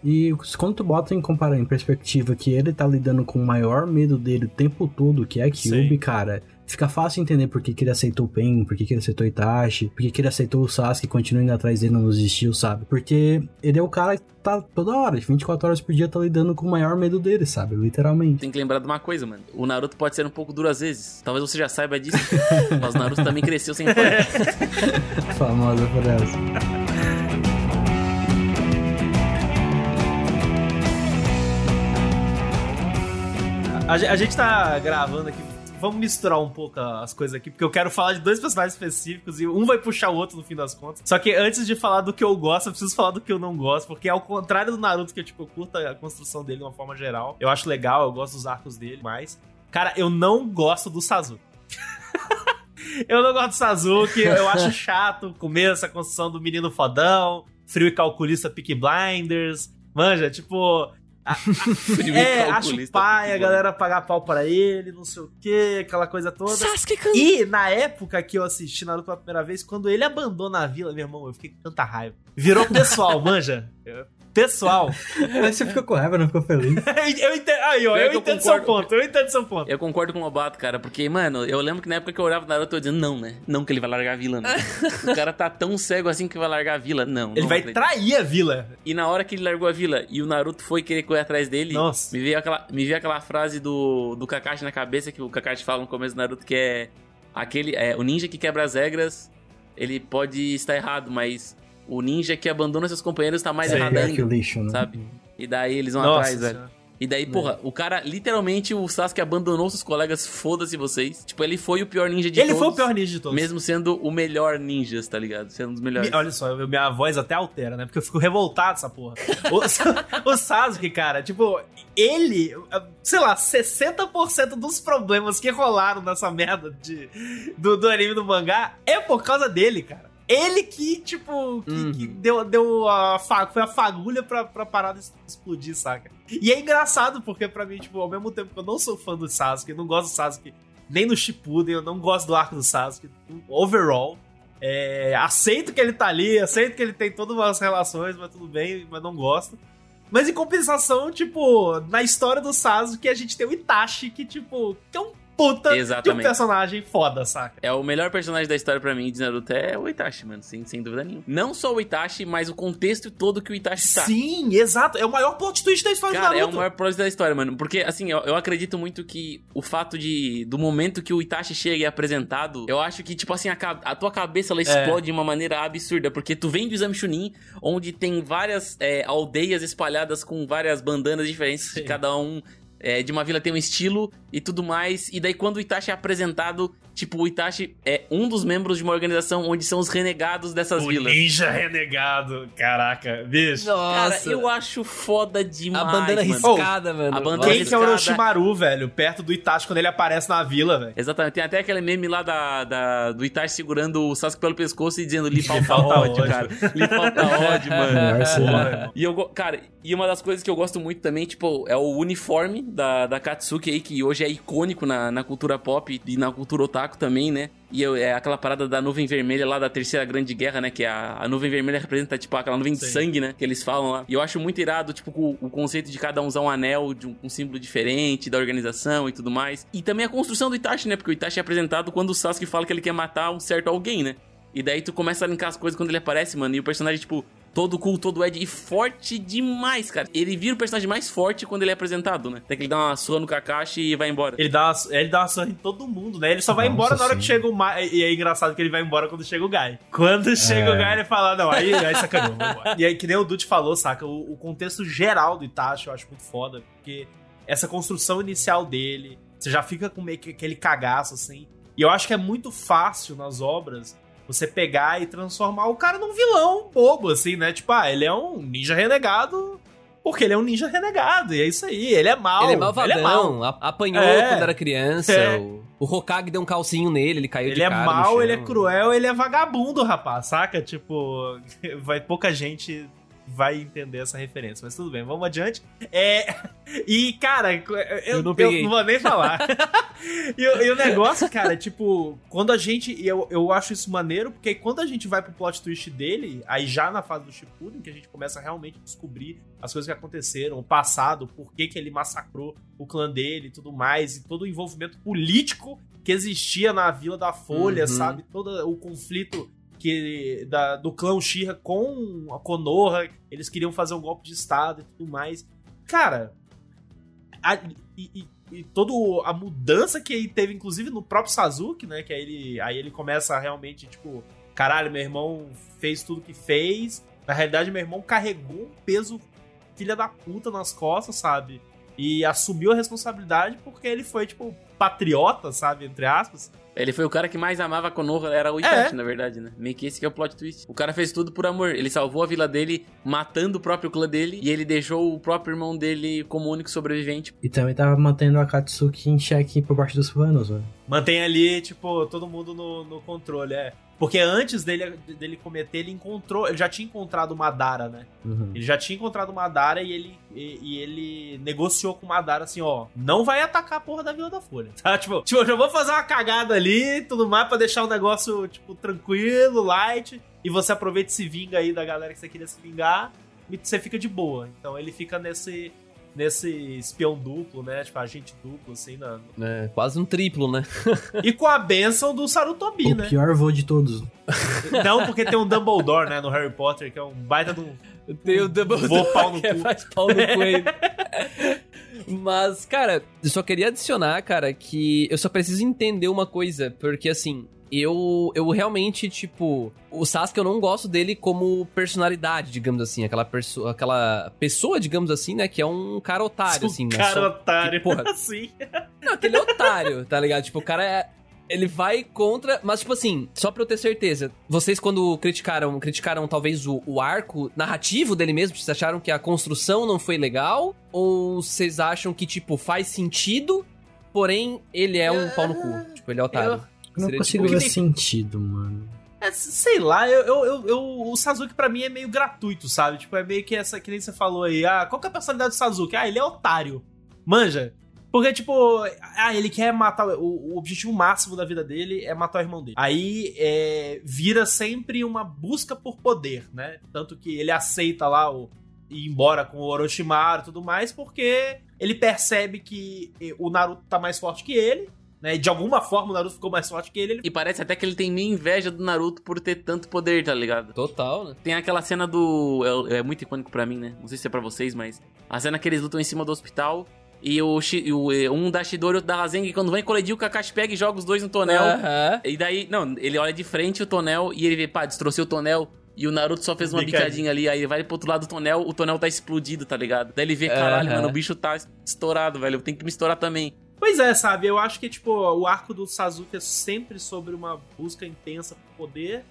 E quando tu bota em comparar em perspectiva que ele tá lidando com o maior medo dele o tempo todo, que é a Kyuubi, Sim. cara, fica fácil entender por que, que ele aceitou o Pen, por que, que ele aceitou o Itachi, por que, que ele aceitou o Sasuke e continua indo atrás dele, não desistiu, sabe? Porque ele é o cara que tá toda hora, 24 horas por dia, tá lidando com o maior medo dele, sabe? Literalmente. Tem que lembrar de uma coisa, mano. O Naruto pode ser um pouco duro às vezes. Talvez você já saiba disso. mas o Naruto também cresceu sem. Famosa frase. A, a gente tá gravando aqui. Vamos misturar um pouco as coisas aqui, porque eu quero falar de dois personagens específicos e um vai puxar o outro no fim das contas. Só que antes de falar do que eu gosto, eu preciso falar do que eu não gosto, porque ao contrário do Naruto, que eu, tipo, eu curto a construção dele de uma forma geral, eu acho legal, eu gosto dos arcos dele, mas. Cara, eu não gosto do Sasuke. eu não gosto do Sasuke, eu acho chato começo a construção do menino fodão, frio e calculista Peak Blinders. Manja, tipo. a- Frio e é, acho pai a galera pagar pau pra ele, não sei o que, aquela coisa toda. Sasuke can... E na época que eu assisti Naruto pela primeira vez, quando ele abandona a vila, meu irmão, eu fiquei com tanta raiva. Virou pessoal, manja. Pessoal. Aí você ficou com raiva, não ficou feliz. eu entendo, aí, ó, eu eu entendo seu concordo. ponto, eu entendo seu ponto. Eu concordo com o Lobato, cara, porque, mano, eu lembro que na época que eu olhava o Naruto, eu dizia, não, né? Não que ele vai largar a vila, né? o cara tá tão cego assim que vai largar a vila. Não, Ele não vai trair a vila. E na hora que ele largou a vila e o Naruto foi querer correr atrás dele, Nossa. me veio aquela, me veio aquela frase do, do Kakashi na cabeça que o Kakashi fala no começo do Naruto, que é aquele, é, o ninja que quebra as regras, ele pode estar errado, mas o ninja que abandona seus companheiros tá mais Sim. errado que ainda, o lixo, né? sabe? E daí eles vão Nossa. atrás, velho. Senhora. E daí, porra, o cara, literalmente, o Sasuke abandonou seus colegas, foda-se vocês. Tipo, ele foi o pior ninja de Ele todos. foi o pior ninja de todos. Mesmo sendo o melhor ninja, tá ligado? Sendo um dos melhores. Me- Olha só, minha voz até altera, né? Porque eu fico revoltado essa porra. O, o Sasuke, cara, tipo, ele, sei lá, 60% dos problemas que rolaram nessa merda de, do, do anime do mangá é por causa dele, cara. Ele que, tipo, que, Uhum. que deu, deu a, foi a fagulha pra, pra parada explodir, saca? E é engraçado porque, pra mim, tipo, ao mesmo tempo que eu não sou fã do Sasuke, não gosto do Sasuke nem no Shippuden, eu não gosto do arco do Sasuke, overall. É, aceito que ele tá ali, aceito que ele tem todas as relações, mas tudo bem, mas não gosto. Mas em compensação, tipo, na história do Sasuke, a gente tem o Itachi, que, tipo, que é um puta de um Exatamente. personagem foda, saca? É o melhor personagem da história pra mim de Naruto é o Itachi, mano, sem, sem dúvida nenhuma. Não só o Itachi, mas o contexto todo que o Itachi tá. Sim, exato. É o maior plot twist da história Cara, de é o Naruto. maior plot da história, mano. Porque, assim, eu, eu acredito muito que o fato de. Do momento que o Itachi chega e é apresentado, eu acho que, tipo assim, a, a tua cabeça ela explode de uma maneira absurda. Porque tu vem do Exame Chunin, onde tem várias é, aldeias espalhadas com várias bandanas diferentes, Sim. de cada um. É, de uma vila tem um estilo e tudo mais. E daí, quando o Itachi é apresentado, tipo, o Itachi é um dos membros de uma organização onde são os renegados dessas O vilas. ninja renegado. Caraca, bicho. Cara, Nossa, eu acho foda demais. a bandana mano. riscada, mano. a bandana Nossa. Quem que é o Orochimaru, velho? Perto do Itachi quando ele aparece na vila, velho. Exatamente. Tem até aquele meme lá da, da- do Itachi segurando o Sasuke pelo pescoço e dizendo lhe falta, ódio, ódio." cara. Lhe falta ódio, mano. Porra. E eu, cara, e uma das coisas que eu gosto muito também, tipo, é o uniforme da, da Katsuki aí, que hoje é icônico na, na cultura pop e na cultura otaku também, né? E eu- é aquela parada da nuvem vermelha lá da Terceira Grande Guerra, né? Que a, a nuvem vermelha representa, tipo, aquela nuvem de Sim. sangue, né? Que eles falam lá. E eu acho muito irado, tipo, o, o conceito de cada um usar um anel, de um, um símbolo diferente, da organização e tudo mais. E também a construção do Itachi, né? Porque o Itachi é apresentado quando o Sasuke fala que ele quer matar um certo alguém, né? E daí tu começa a linkar as coisas quando ele aparece, mano. E o personagem, tipo, todo cool, todo Ed e forte demais, cara. Ele vira o personagem mais forte quando ele é apresentado, né? Até que ele dá uma surra no Kakashi e vai embora. Ele dá, uma, ele dá uma surra em todo mundo, né? Ele só vai Nossa, embora na hora sim. que chega o Mai. E é engraçado que ele vai embora quando chega o Guy. Quando chega o Guy, ele fala, não, aí, aí embora. E aí, que nem o Dude falou, saca? O, o contexto geral do Itachi eu acho muito foda, porque essa construção inicial dele, você já fica com meio que aquele cagaço, assim. E eu acho que é muito fácil nas obras você pegar e transformar o cara num vilão bobo, assim, né? Tipo, ah, ele é um ninja renegado porque ele é um ninja renegado. E é isso aí, ele é mal. Ele é malvadão, Ele é mal. apanhou É. quando era criança. É. O, o Hokage deu um calcinho nele, ele caiu Ele de é cara no mal, ele é cruel, ele é vagabundo, rapaz, saca? Tipo, vai pouca gente vai entender essa referência. Mas tudo bem, vamos adiante. É. E, cara, eu, Eu não eu não vou nem falar. e, o- e o negócio, cara, é tipo, quando a gente. e Eu, eu acho isso maneiro, porque quando a gente vai pro plot twist dele, aí já na fase do Shippuden, que a gente começa a realmente descobrir as coisas que aconteceram, o passado, por que, que ele massacrou o clã dele e tudo mais, e todo o envolvimento político que existia na Vila da Folha, Uhum. sabe? Todo o conflito que da, do clã Uchiha com a Konoha, eles queriam fazer um golpe de estado e tudo mais. Cara, a- e, e, e toda a mudança que aí teve, inclusive no próprio Sasuke, né? Que aí ele, aí ele começa realmente, tipo, caralho, meu irmão fez tudo que fez. Na realidade, meu irmão carregou um peso filha da puta nas costas, sabe? E assumiu a responsabilidade porque ele foi, tipo, patriota, sabe? Entre aspas. Ele foi o cara que mais amava a Konoha, era o Itachi, na verdade, né? Meio que esse que é o plot twist. O cara fez tudo por amor. Ele salvou a vila dele, matando o próprio clã dele, e ele deixou o próprio irmão dele como único sobrevivente. E também tava mantendo a Katsuki em xeque por baixo dos panos, né? Mantém ali, tipo, todo mundo no, no controle, é. Porque antes dele, dele cometer, ele encontrou. Ele já tinha encontrado o Madara, né? Uhum. Ele já tinha encontrado o Madara e ele, e, e ele negociou com o Madara assim, ó. Não vai atacar a porra da Vila da Folha. Tá? Tipo, tipo, eu já vou fazer uma cagada ali, tudo mais, pra deixar o negócio, tipo, tranquilo, light. E você aproveita e se vinga aí da galera que você queria se vingar. E você fica de boa. Então ele fica nesse. Nesse espião duplo, né? Tipo, agente duplo, assim, na... É, quase um triplo, né? E com a benção do Sarutobi, O né? pior voo de todos. Não, porque tem um Dumbledore, né, no Harry Potter, que é um baita de um. Tem o Dumbledore Vou pau no que cu. faz pau no cu ainda. Mas, cara, eu só queria adicionar, cara, que eu só preciso entender uma coisa, porque assim, eu eu realmente, tipo, o Sasuke eu não gosto dele como personalidade, digamos assim, aquela pessoa, aquela pessoa, digamos assim, né, que é um cara otário, assim, um né? cara só- otário. que, porra, assim. Não, aquele é otário, tá ligado? Tipo, o cara é. Ele vai contra. Mas, tipo assim, só pra eu ter certeza, vocês, quando criticaram, criticaram talvez o, o arco narrativo dele mesmo, vocês acharam que a construção não foi legal? Ou vocês acham que, tipo, faz sentido, porém ele é um pau no cu? Tipo, ele é otário. Eu não Seria consigo tipo- ver sentido, mano. É, sei lá, eu, eu, eu- eu- o Sasuke pra mim é meio gratuito, sabe? Tipo, é meio que essa, que nem você falou aí. Ah, qual que é a personalidade do Sasuke? Ah, ele é otário. Manja. Porque, tipo, ah, ele quer matar. O, o objetivo máximo da vida dele é matar o irmão dele. Aí é, vira sempre uma busca por poder, né? Tanto que ele aceita lá o, ir embora com o Orochimaru e tudo mais, porque ele percebe que eh, o Naruto tá mais forte que ele, né? E de alguma forma o Naruto ficou mais forte que ele. ele E parece até que ele tem meio inveja do Naruto por ter tanto poder, tá ligado? Total, né? Tem aquela cena do. É, é muito icônico pra mim, né? Não sei se é pra vocês, mas. A cena que eles lutam em cima do hospital. E o, o eh, um dá Shidori e outro dá Rasengan. E quando vai colidir, o Kakashi pega e joga os dois no tonel. Aham. E daí, não, ele olha de frente o tonel e ele vê, pá, destrocei o tonel. E o Naruto só fez uma Bicadinha. bicadinha ali, aí ele vai pro outro lado do tonel, o tonel tá explodido, tá ligado? Daí ele vê, caralho, Aham. mano, o bicho tá estourado, velho, eu tenho que me estourar também. Pois é, sabe? Eu acho que, tipo, o arco do Sasuke é sempre sobre uma busca intensa por poder.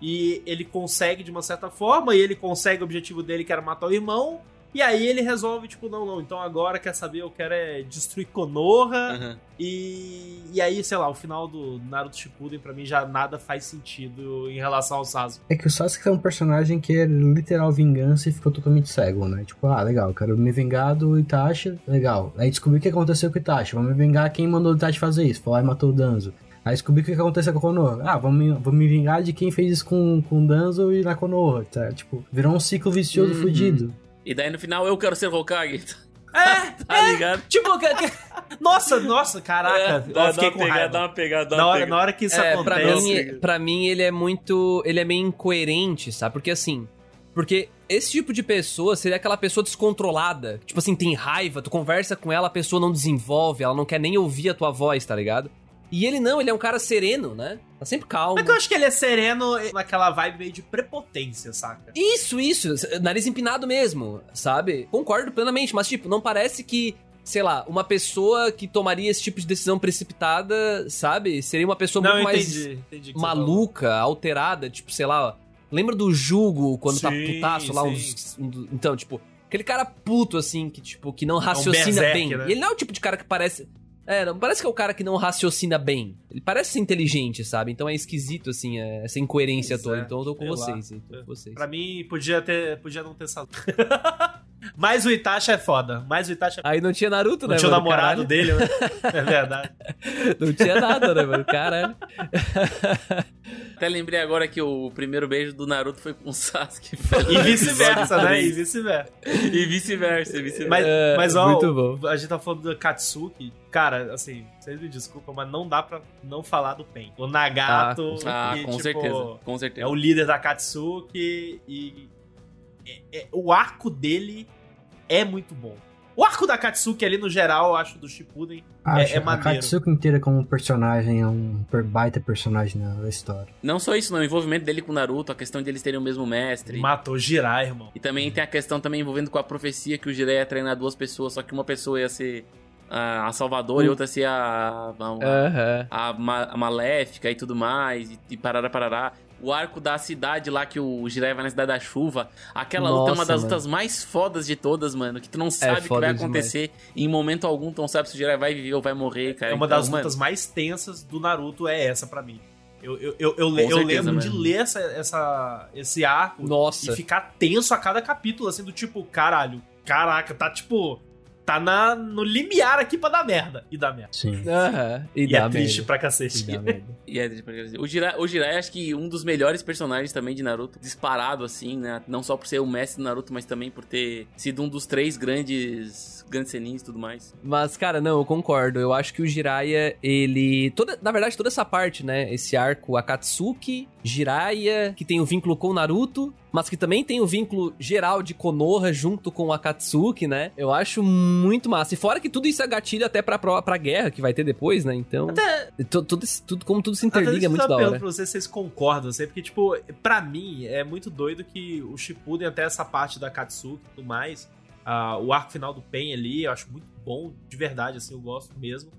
E ele consegue de uma certa forma, e ele consegue o objetivo dele, que era matar o irmão. E aí ele resolve, tipo, não, não, então agora quer saber, eu quero é destruir Konoha. E, e aí, sei lá, o final do Naruto Shippuden, pra mim, já nada faz sentido em relação ao Sasuke. É que o Sasuke é um personagem que é literal vingança e ficou totalmente cego, né? Tipo, ah, legal, quero me vingar do Itachi, legal. Aí descobri o que aconteceu com o Itachi, vamos me vingar quem mandou o Itachi fazer isso, foi lá e matou o Danzo. Aí descobri o que aconteceu com a Konoha. Ah, vou me, vou me vingar de quem fez isso com, com o Danzo e na Konoha, tá? Tipo, virou um ciclo vicioso Uhum. fudido. E daí no final eu quero ser Hokage. É, Tá ligado? tipo, que- que- nossa, nossa, caraca, eu fiquei com raiva. dá uma pegada, dá Na uma hora, pegada. na hora que isso É, pra acontece. mim, pra mim ele é muito. Ele é meio incoerente, sabe? Porque assim. Porque esse tipo de pessoa seria aquela pessoa descontrolada. Tipo assim, tem raiva, tu conversa com ela, a pessoa não desenvolve, ela não quer nem ouvir a tua voz, tá ligado? E ele não, ele é um cara sereno, né? Tá sempre calmo. Mas é que eu acho que ele é sereno naquela vibe meio de prepotência, saca? Isso, isso. Nariz empinado mesmo, sabe? Concordo plenamente, mas, tipo, não parece que, sei lá, uma pessoa que tomaria esse tipo de decisão precipitada, sabe? Seria uma pessoa Não, muito eu mais entendi, entendi você maluca, alterada, tipo, sei lá. Lembra do Jugo quando tá Sim, putaço lá? Um dos- um então, tipo, aquele cara puto, assim, que, tipo, que não raciocina berserk, bem. né? E ele não é o tipo de cara que parece. É, não parece que é o cara que não raciocina bem. Ele parece ser inteligente, sabe? Então é esquisito, assim, é, essa incoerência Pois toda. é, Então eu tô com lá. vocês, hein, tô com vocês. Pra mim, podia ter. Podia não ter essa. Mas o Itachi é foda. Mas o Itachi é Aí não tinha Naruto, Não né? tinha o mano? namorado Caralho. dele, né? É verdade. Não tinha nada, né, mano? Caralho. Até lembrei agora que o primeiro beijo do Naruto foi com o Sasuke. E vice-versa, né? E E vice-versa. vice-versa, e vice-versa. Mas, É, mas ó, muito o- bom. a gente tá falando do Katsuki. Cara, assim, vocês me desculpam, mas não dá pra não falar do Pen. O Nagato, Ah, que, com tipo, certeza, com certeza. é o líder da Katsuki e é- é- o arco dele é muito bom. O arco da Katsuki ali, no geral, eu acho, do Shippuden, Acho, é a maneiro. Katsuki inteira como personagem é um per- baita personagem na história. Não só isso, não. O envolvimento dele com o Naruto, a questão de eles terem o mesmo mestre. matou Jirai, irmão. E também tem a questão também envolvendo com a profecia que o Jiraiya ia treinar duas pessoas, só que uma pessoa ia ser a, a Salvador e outra ia ser a, a, a, Ma- a Maléfica e tudo mais, e, e parará, parará. O arco da cidade lá que o Jiraiya vai na Cidade da Chuva. Aquela luta é uma Nossa, das mano. lutas mais fodas de todas, mano. Que tu não sabe o que vai demais. acontecer. E em momento algum tu não sabe se o Jiraiya vai viver ou vai morrer, cara. É uma Então, das mano, lutas mais tensas do Naruto, é essa pra mim. Eu, eu, eu, eu, eu certeza, lembro de mano. ler essa, essa, esse arco Nossa. e ficar tenso a cada capítulo, assim, do tipo, caralho, caraca, tá tipo. Tá na, no limiar aqui pra dar merda. E dar merda. Sim. Aham. E, E, dá é triste merda. pra E cacete. dá merda. E é, tipo, o Jiraiya, o Jiraiya acho que um dos melhores personagens também de Naruto, disparado assim, né? Não só por ser o mestre do Naruto, mas também por ter sido um dos três grandes grandes senins e tudo mais. Mas, cara, não, eu concordo. Eu acho que o Jiraiya, ele. Toda, na verdade, toda essa parte, né? Esse arco Akatsuki, Jiraiya, que tem o vínculo com o Naruto, mas que também tem o vínculo geral de Konoha junto com o Akatsuki, né? Eu acho muito massa. E fora que tudo isso é gatilho até pra, pra guerra que vai ter depois, né? Então. tu- Tudo, isso- tudo, como tudo se Até interliga é isso muito eu da pergunto hora. pra vocês se vocês concordam, assim, porque, tipo, pra mim é muito doido que o Shippuden, até essa parte da Katsuki e tudo mais, ah, o arco final do Pen ali, eu acho muito bom, de verdade, assim, eu gosto mesmo.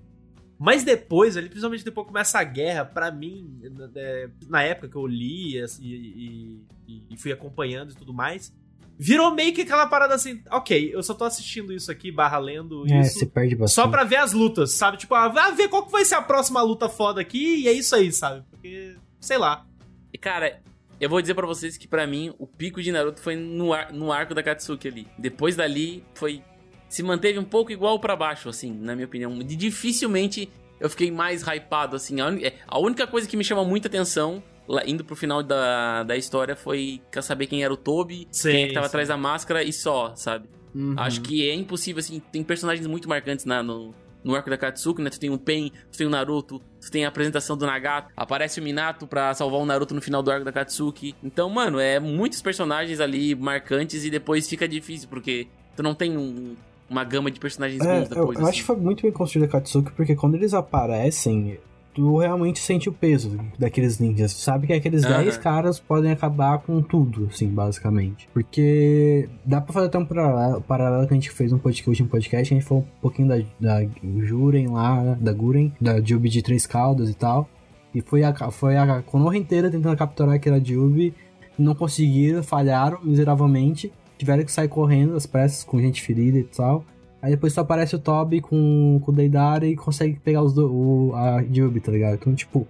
Mas depois, ali, principalmente depois que começa a guerra, pra mim, é, na época que eu li assim, e, e- e fui acompanhando e tudo mais, virou meio que aquela parada assim, ok, eu só tô assistindo isso aqui, barra lendo É, isso, se perde bastante. só pra ver as lutas, sabe? Tipo, ah, vai ver qual que vai ser a próxima luta foda aqui e é isso aí, sabe? Porque, sei lá. E cara, eu vou dizer pra vocês que pra mim o pico de Naruto foi no, ar- no arco da Katsuki ali. Depois dali foi se manteve um pouco igual pra baixo assim, na minha opinião. Dificilmente eu fiquei mais hypado assim. A, é, única coisa que me chama muita atenção indo pro final da, da história foi saber quem era o Toby, Sim, quem é que tava sim. atrás da máscara e só, sabe? Uhum. Acho que é impossível, assim, tem personagens muito marcantes na, no, no arco da Katsuki, né? Tu tem o Pen, tu tem o Naruto, tu tem a apresentação do Nagato, aparece o Minato pra salvar o Naruto no final do arco da Katsuki. Então, mano, é muitos personagens ali marcantes e depois fica difícil, porque tu não tem um- uma gama de personagens É, bons eu, depois. eu assim. acho que foi muito bem construída a Katsuki, porque quando eles aparecem, tu realmente sente o peso daqueles ninjas. Tu sabe que aqueles Aham. 10 caras podem acabar com tudo, assim, basicamente. Porque dá pra fazer até um paralelo, paralelo que a gente fez no podcast, último podcast, a gente falou um pouquinho da, da Juren lá, da Guren, da Jubi de Três Caldas e tal. E foi a, foi a Konoha inteira tentando capturar aquela Jubi, não conseguiram, falharam miseravelmente, tiveram que sair correndo às pressas com gente ferida e tal. Aí depois só aparece o Toby com, com o Deidara e consegue pegar os do, o, a Jubi, tá ligado? Então, tipo,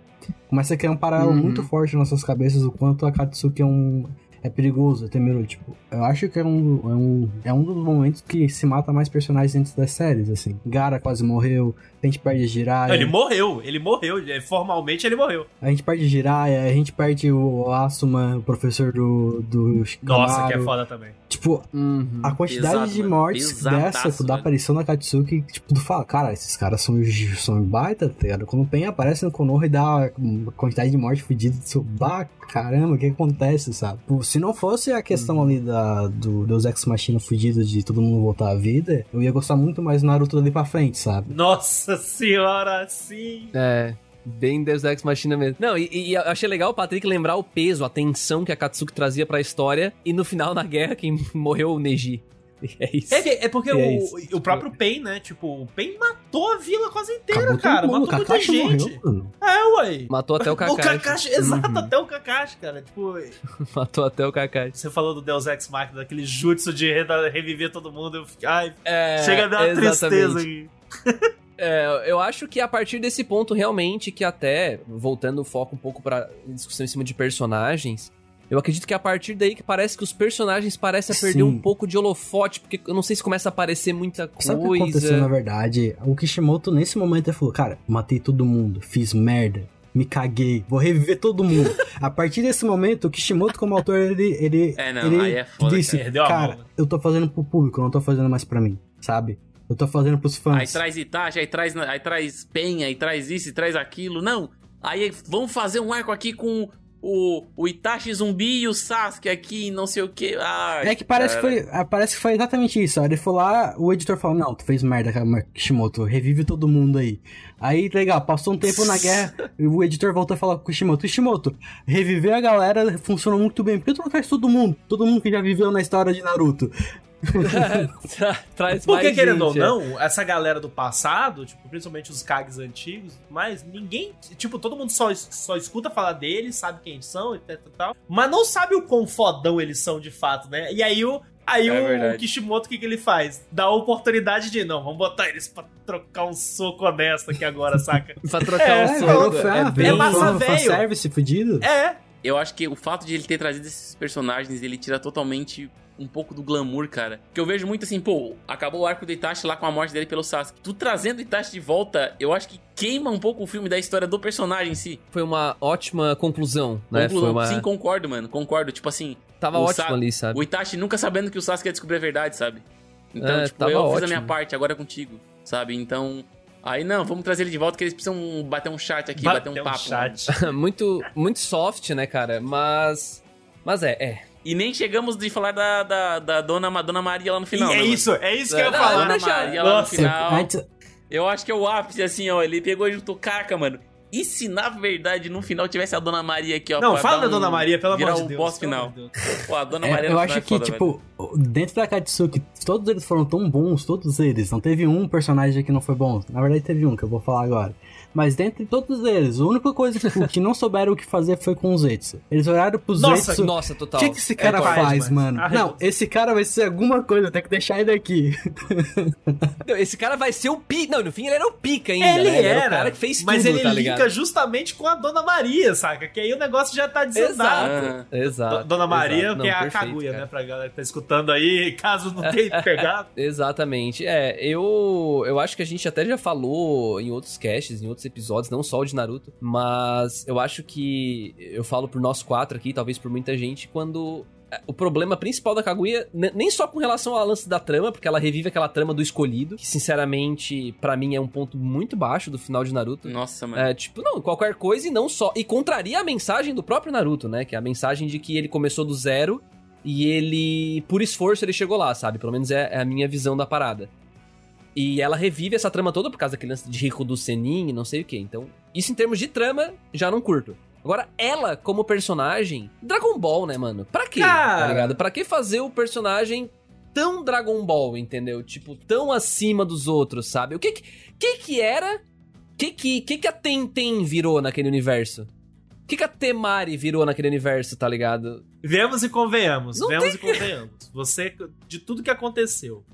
começa a criar um paralelo Uhum. muito forte nas nossas cabeças o quanto a Katsuki é um. É perigoso, é temeroso. Tipo, eu acho que é um, é, um, é um dos momentos que se mata mais personagens dentro das séries, assim. Gara quase morreu, a gente perde Jiraiya. Ele morreu, ele morreu. ele- Formalmente ele morreu. A gente perde Jiraiya, a gente perde o Asuma, o professor do, do Nossa, que é foda também. Tipo, Uhum. a quantidade Pesado, de mortes dessa, da velho. aparição da Katsuki, tipo, tu fala, cara, esses caras são, são baita, tá ligado? Quando o Pen aparece no Konoha e dá uma quantidade de morte fodida, tu, bah, caramba, o que acontece, sabe? Pô, se não fosse a questão ali da, do Deus Ex Machina fudido de todo mundo voltar à vida, eu ia gostar muito mais do Naruto dali pra frente, sabe? Nossa senhora, sim. É. Bem Deus Ex Machina mesmo. Não, e, e eu achei legal o Patrick lembrar o peso, a tensão que a Katsuki trazia pra história. E no final, na guerra, quem morreu o Neji. É isso. É, é porque É o, isso. o próprio Pain, né? Tipo, o Pain matou a vila quase inteira, Acabou cara. mundo, Matou o muita Kakashi gente. morreu, mano. É, ué. Matou até o Kakashi. O Kakashi, exato, Uhum. até o Kakashi, cara. Tipo, Matou até o Kakashi. você falou do Deus Ex Machina, daquele jutsu de re- reviver todo mundo. Eu fiquei, ai, É, chega a dar uma tristeza aqui. É, eu acho que a partir desse ponto, realmente, que até, voltando o foco um pouco pra discussão em cima de personagens, eu acredito que é a partir daí que parece que os personagens parecem a perder Sim. um pouco de holofote, porque eu não sei se começa a aparecer muita Sabe o que aconteceu, na coisa. verdade? O Kishimoto, nesse momento, ele falou, cara, matei todo mundo, fiz merda, me caguei, vou reviver todo mundo. a partir desse momento, o Kishimoto, como autor, ele, ele, É, não, ele aí é foda, disse, cara. Cara, mão, né?" eu tô fazendo pro público, não tô fazendo mais pra mim, sabe? Eu tô fazendo pros fãs. Aí traz Itachi, aí traz, aí traz Penha, aí traz isso, e traz aquilo. Não. Aí vamos fazer um arco aqui com o, o Itachi zumbi e o Sasuke aqui, não sei o que. É que parece que, foi, ah, parece que foi exatamente isso. Ele foi lá, o editor falou: Não, tu fez merda, Kishimoto, revive todo mundo aí. Aí, legal, passou um tempo na guerra, e o editor voltou a falar com o Kishimoto: Kishimoto, reviver a galera funciona muito bem. Por que tu não faz todo mundo? Todo mundo que já viveu na história de Naruto. Tra- Traz Porque, mais querendo ou gente, é. não, essa galera do passado, tipo, principalmente os Kags antigos, mas ninguém, tipo, todo mundo só, só escuta falar deles, sabe quem são e tal, tal, tal, mas não sabe o quão fodão eles são de fato, né? E aí o. Aí É o verdade. Kishimoto, o que, que ele faz? Dá a oportunidade de, não, vamos botar eles pra trocar um soco honesto aqui agora, saca? Pra trocar É, um é, soco. virou fã, é bem- virou massa velho. fanservice fudido. É, Eu acho que o fato de ele ter trazido esses personagens, ele tira totalmente um pouco do glamour, cara. Que eu vejo muito assim, pô, acabou o arco do Itachi lá com a morte dele pelo Sasuke. Tu trazendo o Itachi de volta, eu acho que queima um pouco o filme da história do personagem em si. Foi uma ótima conclusão, né? Conclusão. Foi uma... Sim, concordo, mano. Concordo. Tipo assim, Tava ótimo Sa- ali, sabe? o Itachi nunca sabendo que o Sasuke ia descobrir a verdade, sabe? Então, É, tipo, tava eu fiz a ótimo. minha parte, agora é contigo, sabe? Então. Aí não, vamos trazer ele de volta que eles precisam bater um chat aqui, bater, um papo. chat. muito, muito soft, né, cara? Mas. Mas é, é. E nem chegamos de falar da, da, da dona, dona Maria lá no E final. é né, mano? isso, é isso que eu ia falar. Dona Maria lá no Nossa, final. Antes, Eu acho que é o ápice, assim, ó. Ele pegou e juntou, caraca, mano. E se na verdade no final tivesse a Dona Maria aqui, ó? Não, fala dar da um- Dona Maria, pelo virar amor de o Deus. boss pelo final. Deus. Pô, a Dona É, Maria eu no acho final é que, foda, tipo, dentro da Katsuki, todos eles foram tão bons, todos eles. Não teve um personagem que não foi bom. Na verdade, teve um que eu vou falar agora. Mas dentre todos eles, a única coisa tipo, que não souberam o que fazer foi com o Zetsu. Eles olharam pro Nossa, Zetsu. Nossa, O total. que, que esse cara É, faz, faz, mano? mas- Não, esse cara vai ser alguma coisa, tem que deixar ele aqui. Não, Esse cara vai ser o pica. Não, no fim ele era o pica ainda, Ele né? era, o cara que fez mas tudo, ele tá linka ligado? justamente com a Dona Maria, saca? Que aí o negócio já tá desandado. Exato. Exato. Do- Dona Maria, exato. que é Não, a Kaguya, cara. né? Pra galera que tá escutando aí, caso não tenha pegado. Exatamente. É, eu, eu acho que a gente até já falou em outros casts, em outros episódios, não só o de Naruto, mas eu acho que eu falo por nós quatro aqui, talvez por muita gente, quando é, o problema principal da Kaguya, nem só com relação ao lance da trama, porque ela revive aquela trama do escolhido, que sinceramente, pra mim é um ponto muito baixo do final de Naruto. Nossa, mano. É, tipo, não, qualquer coisa e não só. E contraria a mensagem do próprio Naruto, né? Que é a mensagem de que ele começou do zero e ele, por esforço, ele chegou lá, sabe? Pelo menos é, é a minha visão da parada. E ela revive essa trama toda por causa daquele lance de Rico do Senin e não sei o que. Então, isso em termos de trama, já não curto. Agora, ela, como personagem, Dragon Ball, né, mano? Pra quê? Cara. Tá ligado? Pra que fazer o personagem tão Dragon Ball, entendeu? Tipo, tão acima dos outros, sabe? O que que, que, que era que que, que que a Tenten virou naquele universo? O que que a Temari virou naquele universo, tá ligado? Vemos e convenhamos, Não vemos e convenhamos. Você, de tudo que aconteceu.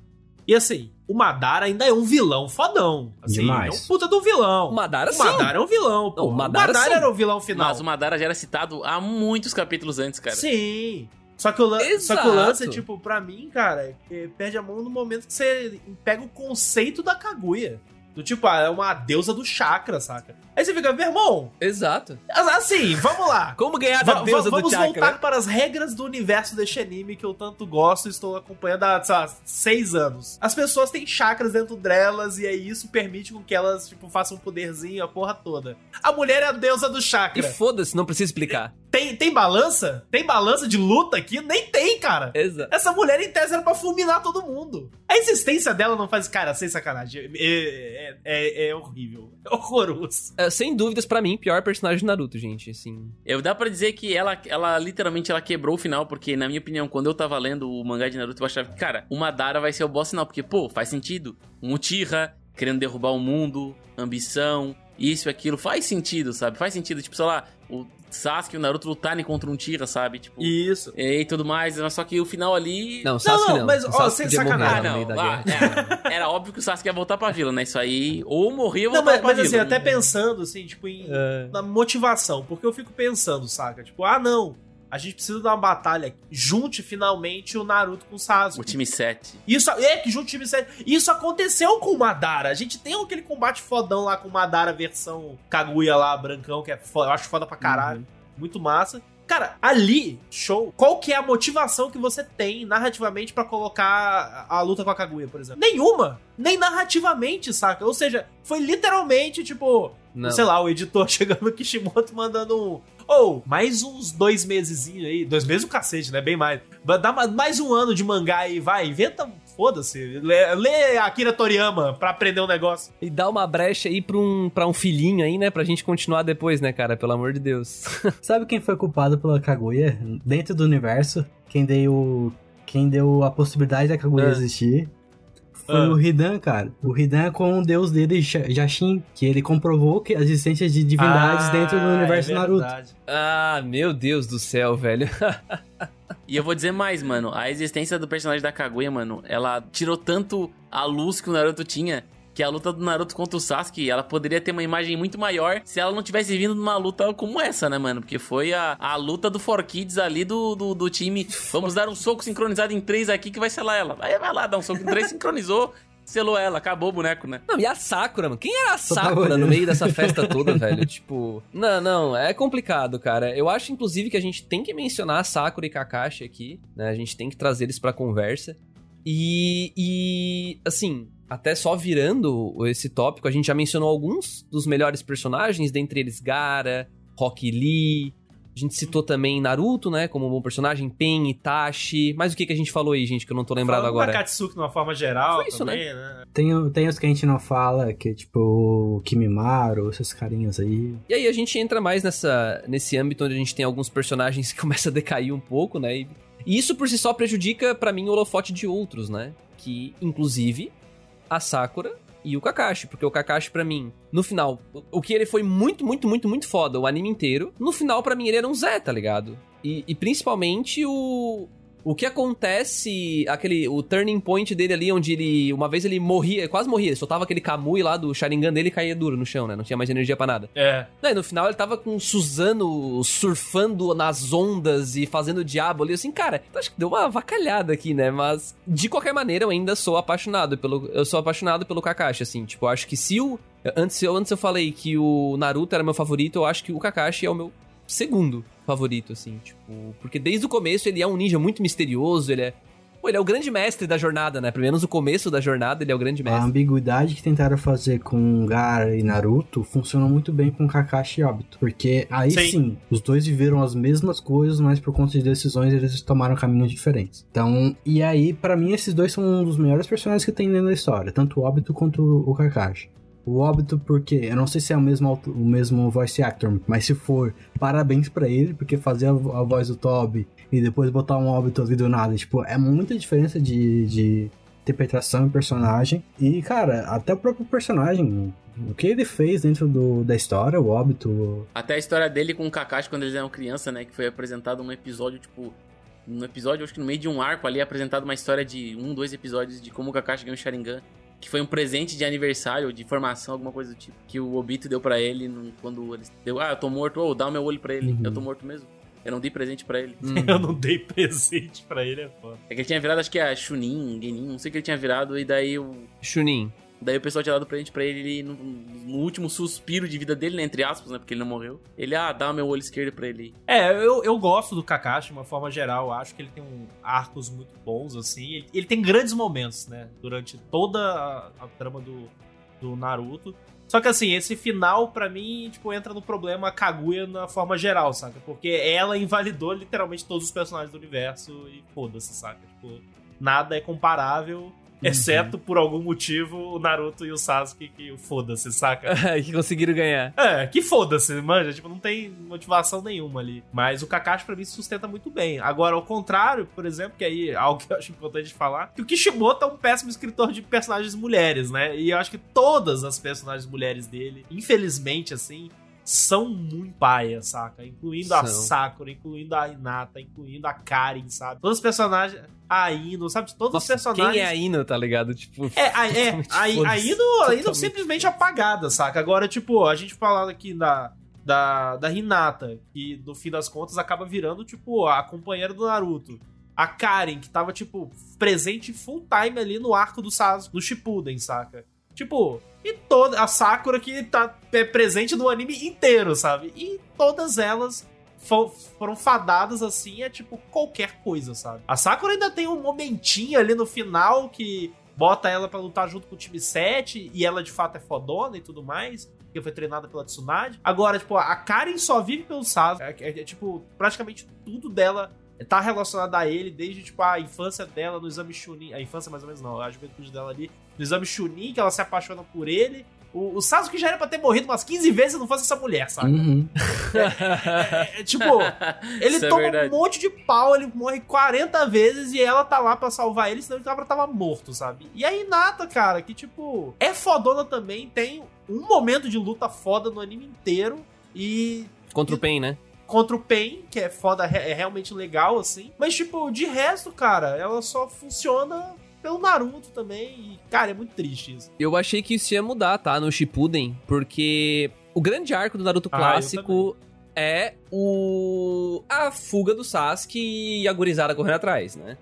E assim, o Madara ainda é um vilão fodão. Assim, Demais. É um puta do vilão. O Madara O sim. Madara é um vilão, pô. Não, o Madara sim. era o vilão final. Mas o Madara já era citado há muitos capítulos antes, cara. Sim. Só que, o lan- só que o lance, tipo, pra mim, cara, é, perde a mão no momento que você pega o conceito da Kaguya. Do tipo, ah, é uma deusa do chakra, saca? Aí você fica, meu irmão, Exato. assim, vamos lá. Como ganhar da deusa do vamos chakra? voltar para as regras do universo deste anime que eu tanto gosto e estou acompanhando há, sei lá, seis anos. As pessoas têm chakras dentro delas e aí isso permite com que elas, tipo, façam um poderzinho, a porra toda. A mulher é a deusa do E chakra. foda-se, não precisa explicar. Tem, tem balança? Tem balança de luta aqui? Nem tem, cara. Exato. Essa mulher, em tese, era pra fulminar todo mundo. A existência dela não faz... Cara, sem sacanagem. É, é, é- é horrível. É horroroso. É, sem dúvidas, pra mim, pior personagem de Naruto, gente, assim. Eu dá pra dizer que ela, ela literalmente ela quebrou o final, porque na minha opinião, quando eu tava lendo o mangá de Naruto, eu achava que, cara, o Madara vai ser o boss final, porque, pô, faz sentido. Um Uchiha querendo derrubar o mundo, ambição, isso e aquilo. Faz sentido, sabe? Faz sentido, tipo, sei lá, o Sasuke e o Naruto lutarem contra um Tira, sabe? Tipo, Isso. e tudo mais, mas só que o final ali... Não, o Sasuke não, não. mas, O ó, sem sacanagem. Ah, não, ah, era, era óbvio que o Sasuke ia voltar pra vila, né? Isso aí, ou morria ou Não, voltava mas, pra mas vila. assim, até pensando, assim, tipo, em, É. na motivação. Porque eu fico pensando, saca? Tipo, ah, não. A gente precisa dar uma batalha. Junte finalmente o Naruto com o O Sasuke. time 7. Isso, é, que junte o time 7. Isso aconteceu com o Madara. A gente tem aquele combate fodão lá com o Madara versão Kaguya lá, brancão, que é foda, eu acho foda pra caralho. Uhum. Muito massa. Cara, ali, show. Qual que é a motivação que você tem narrativamente pra colocar a a luta com a Kaguya, por exemplo? Nenhuma. Nem narrativamente, saca? Ou seja, foi literalmente, tipo, Não. sei lá, o editor chegando no Kishimoto mandando Ou, mais uns dois meses aí. Dois meses o cacete, né? Bem mais. Ma- mais um ano de mangá aí, vai. Inventa. Foda-se. Lê, lê Akira Toriyama pra aprender um negócio. E dá uma brecha aí pra um, pra um filhinho aí, né? Pra gente continuar depois, né, cara? Pelo amor de Deus. Sabe quem foi culpado pela Kaguya dentro do universo? Quem deu, quem deu a possibilidade da Kaguya Ah. existir? Foi Ah. o Hidan, cara. O Hidan com o deus dele, Ja- Jashin, que ele comprovou que a existência de divindades dentro do Ah, universo é Naruto. Ah, meu Deus do céu, velho. E eu vou dizer mais, mano. A existência do personagem da Kaguya, mano, ela tirou tanto a luz que o Naruto tinha. Que a luta do Naruto contra o Sasuke, ela poderia ter uma imagem muito maior se ela não tivesse vindo numa luta como essa, né, mano? Porque foi a, a luta do For Kids ali do, do, do time. Vamos dar um soco sincronizado em três aqui que vai selar ela. Aí vai lá, dá um soco em três, sincronizou, selou ela, acabou o boneco, né? Não, e a Sakura, mano? Quem era a Sakura no olhando. meio dessa festa toda, velho? Tipo, não, não, é complicado, cara. Eu acho, inclusive, que a gente tem que mencionar Sakura e Kakashi aqui, né? A gente tem que trazer eles pra conversa. E, e, assim, até só virando esse tópico, a gente já mencionou alguns dos melhores personagens, dentre eles Gara, Rock Lee. A gente citou também Naruto, né? Como um bom personagem, Pen, Itachi. Mas o que, que a gente falou aí, gente, que eu não tô lembrado Falando agora? Katsuki de uma forma geral Foi isso, também, né? Tem, o- tem os que a gente não fala, que é tipo o Kimimaru, esses carinhas aí. E aí a gente entra mais nessa, nesse âmbito onde a gente tem alguns personagens que começam a decair um pouco, né? E, e isso por si só prejudica pra mim o holofote de outros, né? Que, inclusive, a Sakura e o Kakashi. Porque o Kakashi, pra mim, no final, o- que ele foi muito, muito, muito, muito foda o anime inteiro, no final, pra mim, ele era um Zé, tá ligado? E, e principalmente o. O que acontece, aquele, o turning point dele ali, onde ele, uma vez ele morria, quase morria, ele soltava aquele Kamui lá do Sharingan dele e caía duro no chão, né? Não tinha mais energia pra nada. É. E no final ele tava com o Suzano surfando nas ondas e fazendo o diabo ali, assim, cara, eu acho que deu uma vacalhada aqui, né? Mas, de qualquer maneira, eu ainda sou apaixonado pelo. Eu sou apaixonado pelo Kakashi, assim, tipo, eu acho que se o. Antes eu, antes eu falei que o Naruto era meu favorito, eu acho que o Kakashi é o meu segundo favorito, assim, tipo. Porque desde o começo ele é um ninja muito misterioso, ele é. Pô, ele é o grande mestre da jornada, né? Pelo menos no começo da jornada ele é o grande A mestre. ambiguidade que tentaram fazer com Gara e Naruto funcionou muito bem com Kakashi e Obito. Porque aí Sim. sim. os dois viveram as mesmas coisas, mas por conta de decisões eles tomaram caminhos diferentes. Então, e aí, pra mim, esses dois são um dos melhores personagens que tem dentro da história, tanto o Obito quanto o Kakashi. O Obito, porque eu não sei se é o mesmo, o mesmo voice actor, mas se for, parabéns pra ele, porque fazer a, a voz do Toby e depois botar um Obito ali do nada, tipo, é muita diferença de, de interpretação e personagem. E, cara, até o próprio personagem, o que ele fez dentro do, da história, o Óbito. Até a história dele com o Kakashi quando eles eram criança, né? Que foi apresentado num episódio, tipo. Num episódio, acho que no meio de um arco ali, apresentado uma história de um, dois episódios de como o Kakashi ganhou o Sharingan. Que foi um presente de aniversário, de formação, alguma coisa do tipo. Que o Obito deu pra ele no- quando ele deu. Ah, eu tô morto, ô, dá o meu olho pra ele. Uhum. Eu tô morto mesmo. Eu não dei presente pra ele. Eu não dei presente pra ele, é foda. É que ele tinha virado, acho que a Chunin, Genin, não sei o que ele tinha virado, e daí o. Chunin. Daí o pessoal tinha dado presente pra ele no, no último suspiro de vida dele, né, entre aspas, né? Porque ele não morreu. Ele, ah, dá meu olho esquerdo pra ele. É, eu, eu gosto do Kakashi de uma forma geral. Eu acho que ele tem um arcos muito bons, assim. Ele, ele tem grandes momentos, né? Durante toda a, a trama do, do Naruto. Só que assim, esse final, pra mim, tipo, entra no problema Kaguya na forma geral, saca? Porque ela invalidou literalmente todos os personagens do universo e foda-se, saca? Tipo, nada é comparável. Exceto por algum motivo o Naruto e o Sasuke que foda-se, saca? que conseguiram ganhar. É, que foda-se, manja. Tipo, não tem motivação nenhuma ali. Mas o Kakashi pra mim se sustenta muito bem. Agora, ao contrário, por exemplo, que aí é algo que eu acho importante falar, que o Kishimoto é um péssimo escritor de personagens mulheres, né? E eu acho que todas as personagens mulheres dele, infelizmente, assim, são muito paia, saca? Incluindo a São. Sakura, incluindo a Hinata, incluindo a Karen, sabe? Todos os personagens. A Ino, sabe? Todos Nossa, os personagens. quem é a Ino, tá ligado? Tipo, É, a, é, a, a. Ino, a Ino simplesmente apagada, saca? Agora, tipo, a gente falando aqui da, da, da Hinata, que no fim das contas acaba virando, tipo, a companheira do Naruto. A Karen, que tava, tipo, presente full time ali no arco do Sasuke, no Shippuden, saca? Tipo, e toda a Sakura que tá é, presente no anime inteiro, sabe? E todas elas fo- foram fadadas assim, é tipo qualquer coisa, sabe? A Sakura ainda tem um momentinho ali no final que bota ela pra lutar junto com o time 7 e ela de fato é fodona e tudo mais. Que foi treinada pela Tsunade. Agora, tipo, a Karen só vive pelo Sasuke. É, é, é, tipo, praticamente tudo dela tá relacionado a ele, desde, tipo, a infância dela no exame Chunin. A infância, mais ou menos, não. A juventude dela ali. No exame Chunin, que ela se apaixona por ele. O, o Sasuke já era pra ter morrido umas 15 vezes se não fosse essa mulher, sabe? Uhum. É, é, tipo, ele Isso é toma um monte de pau, ele morre 40 vezes e ela tá lá pra salvar ele, senão ele tava, tava morto, sabe? E a Hinata, cara, que tipo, é fodona também, tem um momento de luta foda no anime inteiro e Contra o Pen, né? Contra o Pain, que é foda, é realmente legal, assim. Mas, tipo, de resto, cara, ela só funciona pelo Naruto também. E, cara, é muito triste isso. Eu achei que isso ia mudar, tá? No Shippuden, porque o grande arco do Naruto Ah, clássico é o a fuga do Sasuke e a gurizada correndo atrás, né?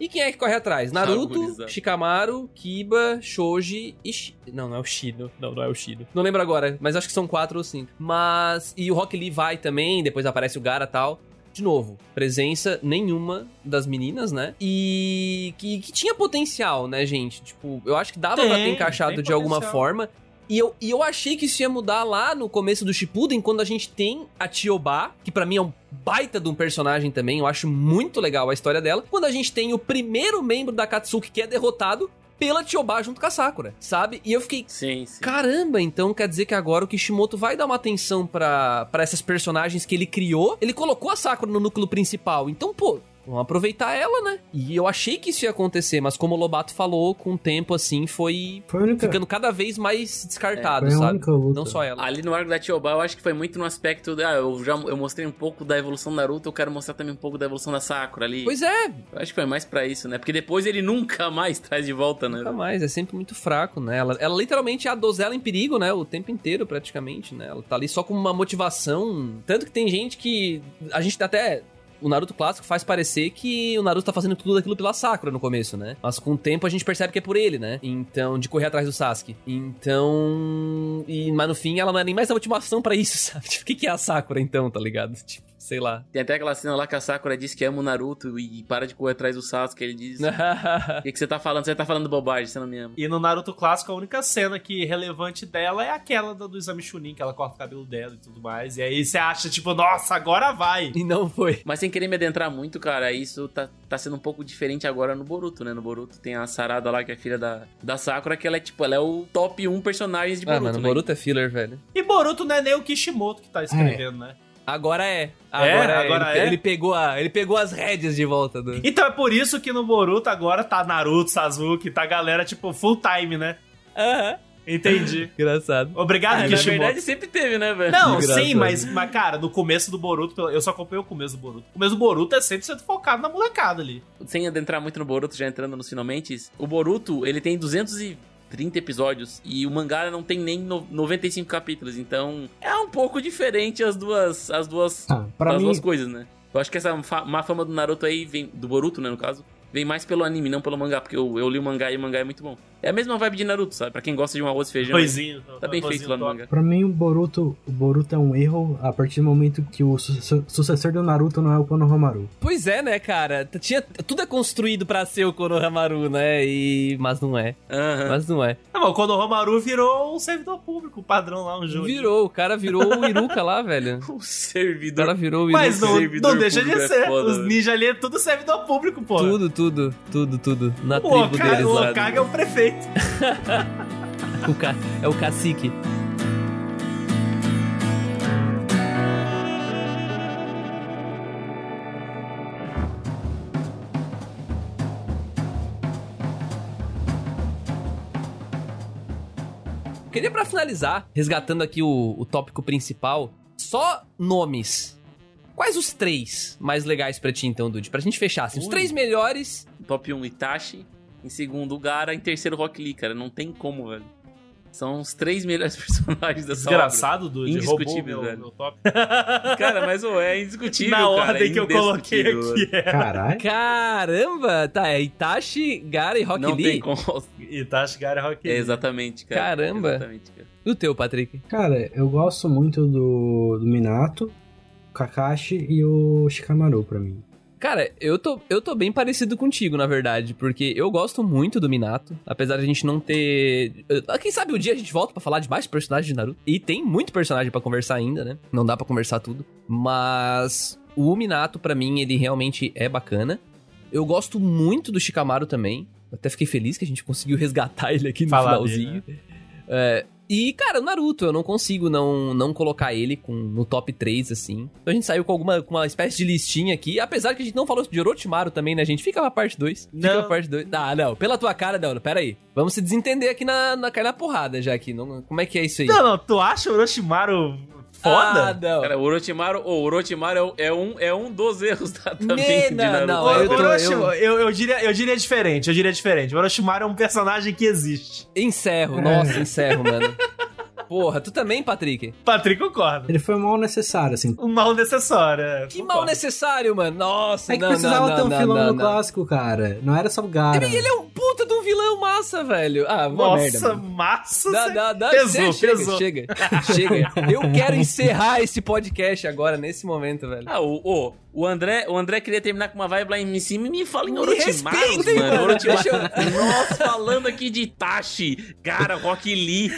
E quem é que corre atrás? Naruto. Shikamaru, Kiba, Shoji e Shi... Não, não é o Shino. Não, não é o Shino. Não lembro agora, mas acho que são quatro ou cinco. Mas... E o Rock Lee vai também, depois aparece o Gara e tal. De novo, presença nenhuma das meninas, né? E que, que tinha potencial, né, gente? Tipo, eu acho que dava pra ter Tem, encaixado tem de alguma potencial. forma. E eu, e eu achei que isso ia mudar lá no começo do Shippuden, quando a gente tem a Tioba, que pra mim é um baita de um personagem também, eu acho muito legal a história dela. Quando a gente tem o primeiro membro da Katsuki que é derrotado pela Tioba junto com a Sakura, sabe? E eu fiquei, Sim, sim. Caramba, então quer dizer que agora o Kishimoto vai dar uma atenção pra essas personagens que ele criou. Ele colocou a Sakura no núcleo principal. Então, pô, vamos aproveitar ela, né? E eu achei que isso ia acontecer, mas como o Lobato falou, com o tempo assim foi Foi a única, ficando cada vez mais descartado, foi a sabe? única luta. Não só ela. Ali no arco da Tioba, eu acho que foi muito no aspecto. Ah, eu já eu mostrei um pouco da evolução do Naruto, eu quero mostrar também um pouco da evolução da Sakura ali. Pois é, Eu acho que foi mais pra isso, né? Porque depois ele nunca mais traz de volta, né? nunca mais, é sempre muito fraco, né? Ela, ela literalmente é a dozela em perigo, né? O tempo inteiro, praticamente, né? Ela tá ali só com uma motivação. Tanto que tem gente que. A gente até. O Naruto clássico faz parecer que o Naruto tá fazendo tudo aquilo pela Sakura no começo, né? Mas com o tempo a gente percebe que é por ele, né? Então, de correr atrás do Sasuke. Então. E, mas no fim ela não é nem mais a motivação pra isso, sabe? Tipo, o que, que é a Sakura então, tá ligado? Tipo, sei lá. Tem até aquela cena lá que a Sakura diz que ama o Naruto e para de correr atrás do Sasuke. Ele diz: O que, que você tá falando? Você tá falando bobagem, você não me ama. E no Naruto clássico, a única cena que relevante dela é aquela do, do exame Chunin, que ela corta o cabelo dela e tudo mais. E aí você acha, tipo, nossa, agora vai. e não foi. Mas sem querer me adentrar muito, cara, isso tá, tá sendo um pouco diferente agora no Boruto, né? No Boruto tem a Sarada lá, que é filha da, da Sakura, que ela é tipo, ela é o top 1 personagens de Ah, Boruto. mano, né? Boruto é filler, velho. E Boruto não é nem o Kishimoto que tá escrevendo, né? Agora é. É? Agora é. Agora ele, é? ele pegou a, ele pegou as rédeas de volta do. Então é por isso que no Boruto agora tá Naruto, Sasuke, tá a galera, tipo, full time, né? Aham. Entendi. Engraçado. Obrigado, Ah, na Kishimoto. verdade sempre teve, né, velho? Não, Engraçado. sim, mas, mas, cara, no começo do Boruto, eu só acompanhei o começo do Boruto. O começo do Boruto é 100% focado na molecada ali. Sem adentrar muito no Boruto, já entrando nos finalmente, o Boruto, ele tem 230 episódios e o mangá não tem nem no- 95 capítulos, então é um pouco diferente as duas as duas Ah, as mim, duas coisas, né? Eu acho que essa má fama do Naruto aí vem do Boruto, né, no caso, vem mais pelo anime, não pelo mangá, porque eu, eu li o mangá e o mangá é muito bom. É a mesma vibe de Naruto, sabe? Pra quem gosta de um arroz e feijão. Arrozinho. Tá bem feito lá no top. mangá. Pra mim, o Boruto, o Boruto é um erro a partir do momento que o su- sucessor do Naruto não é o Konohamaru. Pois é, né, cara? Tinha, tudo é construído pra ser o Konohamaru, né? E... Mas não é. Mas não é. Ah, mas quando o Romaru virou um servidor público, padrão lá, um jogo. Virou, o cara virou o Iruka lá, velho. O O servidor. cara virou o Iruka. Mas não, servidor não deixa de é ser. foda, Os velho. ninjas ali é tudo servidor público, pô. Tudo, tudo, tudo, tudo. Na O tribo Okage, deles o lá. Okage é o prefeito. O ca... É o cacique. Queria pra finalizar, resgatando aqui o, o tópico principal, só nomes. Quais os três mais legais pra ti, então, Dude? Pra gente fechar, assim, os Ui. três melhores. Top 1, Itachi. Em segundo, o Gara. Em terceiro, Rock Lee, cara. Não tem como, velho. São os três melhores personagens dessa obra. Desgraçado, Dude. Indiscutível, roubou meu, velho. meu top. Cara, mas ô, é indiscutível, Na cara. ordem é que eu coloquei aqui. É. Caralho. Caramba! Tá, é Itachi, Gara e Rock Não Lee? tem como. Itachi Gara Rock É, Lee. exatamente, cara. Caramba. Exatamente, cara. E o teu, Patrick? Cara, eu gosto muito do, do Minato, Kakashi e o Shikamaru pra mim. Cara, eu tô, eu tô bem parecido contigo, na verdade, porque eu gosto muito do Minato, apesar de a gente não ter... Ah, Quem sabe um dia a gente volta pra falar de mais personagens de Naruto. E tem muito personagem pra conversar ainda, né? Não dá pra conversar tudo. Mas o Minato, pra mim, ele realmente é bacana. Eu gosto muito do Shikamaru também. Até fiquei feliz que a gente conseguiu resgatar ele aqui no Falar finalzinho. É, e, cara, o Naruto, eu não consigo não, não colocar ele com, no top 3, assim. Então a gente saiu com alguma com uma espécie de listinha aqui. Apesar que a gente não falou de Orochimaru também, né, gente? Fica pra parte 2. Fica pra parte 2. Ah, não. Pela tua cara, não. Pera aí. Vamos se desentender aqui na, na, na porrada já aqui. Não, como é que é isso aí? Não, não, tu acha o Orochimaru foda? Ah, não. Cara, o Orochimaru, o Orochimaru é, é um, é um dos erros da, também Ne- de não, não, O- eu tô- Orochimaru, eu, eu, diria, eu diria diferente, eu diria diferente. O Orochimaru é um personagem que existe. Encerro. Nossa, encerro, mano. Porra, tu também, Patrick? Patrick concorda. Ele foi mal necessário, assim. Um mal necessário. é, Que concordo. mal necessário, mano. Nossa, É que não, precisava não, ter um não, filão não, no não. clássico, cara. Não era só o Gara. Ele é um puta de um vilão massa, velho. Ah, uma merda. Nossa, massa. Dá, dá, dá, pesou, chega, pesou. chega, chega. Eu quero encerrar esse podcast agora, nesse momento, velho. Ah, o, o, o, André, o André queria terminar com uma vibe lá em cima e me fala em Orochimaru, respeitem, mano. mano. Orochimaru. Nós falando aqui de Itachi, cara, Rock Lee.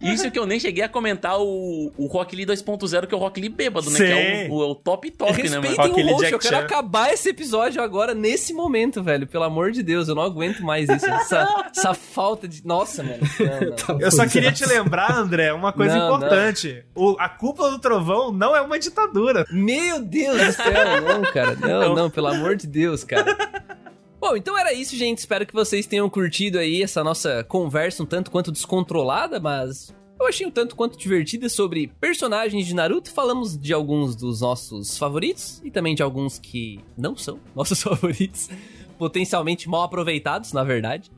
Isso que eu nem cheguei a comentar o, o Rock Lee 2.0, que é o Rock Lee bêbado, né? Que é o, o, o top top, né, mano? Respeitem Aquele o host, Jack eu quero Chan. acabar esse episódio agora, nesse momento, velho. Pelo amor de Deus, eu não aguento mais isso. Essa, essa falta de... Nossa, mano. Não, não. Tá Eu só queria te lembrar, André, uma coisa Não, importante. O, a cúpula do trovão não é uma ditadura. Meu Deus do céu, não, cara. Não, não, pelo amor de Deus, cara. Bom, então era isso, gente. Espero que vocês tenham curtido aí essa nossa conversa um tanto quanto descontrolada, mas eu achei um tanto quanto divertida sobre personagens de Naruto. Falamos de alguns dos nossos favoritos e também de alguns que não são nossos favoritos, potencialmente mal aproveitados, na verdade.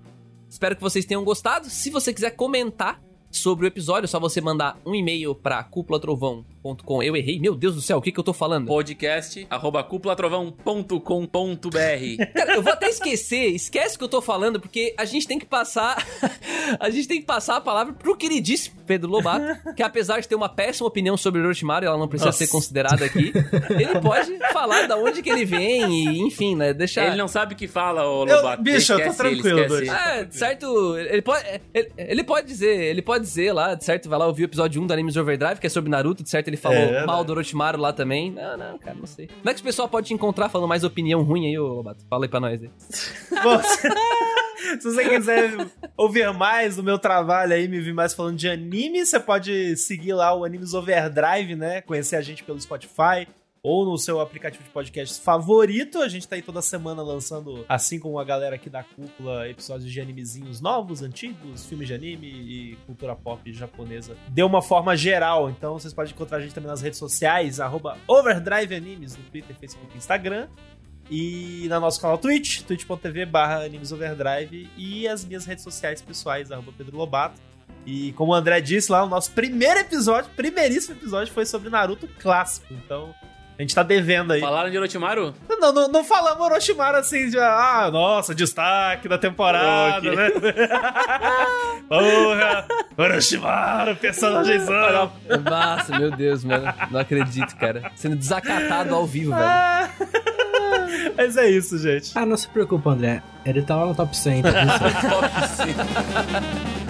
Espero que vocês tenham gostado. Se você quiser comentar sobre o episódio, é só você mandar um e-mail pra cúpulatrovão.com. Eu errei, meu Deus do céu, o que, que eu tô falando? Podcast, arroba cúpulatrovão.com.br. Cara, eu vou até esquecer, esquece o que eu tô falando, porque a gente tem que passar. a gente tem que passar a palavra pro queridíssimo Pedro Lobato, que apesar de ter uma péssima opinião sobre o Orochimaru, ela não precisa Nossa. ser considerada aqui. Ele pode falar da onde que ele vem e, enfim, né? Deixar. Ele não sabe o que fala, ô Eu- Lobato. bicho, eu tô Esquece ele, tranquilo, esquece ele. É, certo. Ele pode, ele, ele pode dizer, ele pode dizer lá, de certo, vai lá ouvir o episódio 1 do Animes Overdrive, que é sobre Naruto, de certo, ele falou É, mal né? do Orochimaru lá também. Não, não, cara, não sei. Como é que o pessoal pode te encontrar falando mais opinião ruim aí, ô Lobato? Fala aí pra nós aí. Se você quiser ouvir mais do meu trabalho aí, me vir mais falando de anime, você pode seguir lá o Animes Overdrive, né? Conhecer a gente pelo Spotify ou no seu aplicativo de podcast favorito. A gente tá aí toda semana lançando, assim como a galera aqui da cúpula, episódios de animezinhos novos, antigos, filmes de anime e cultura pop japonesa. De uma forma geral. Então vocês podem encontrar a gente também nas redes sociais, arroba Overdrive Animes, no Twitter, Facebook e Instagram. E na nosso canal Twitch, twitch.tv barra Animes Overdrive e as minhas redes sociais pessoais, arroba Pedro Lobato. E como o André disse lá, o nosso primeiro episódio, primeiríssimo episódio foi sobre Naruto clássico. Então A gente tá devendo aí. Falaram de Orochimaru? Não, não, não falamos Orochimaru assim, de, ah, nossa, destaque da temporada, né? Porra, Orochimaru, personagemzão. Nossa, meu Deus, mano. Não acredito, cara. Sendo desacatado ao vivo, velho. Mas é isso, gente. Ah, não se preocupa, André. Ele tá lá no top 100. Tá tudo certo.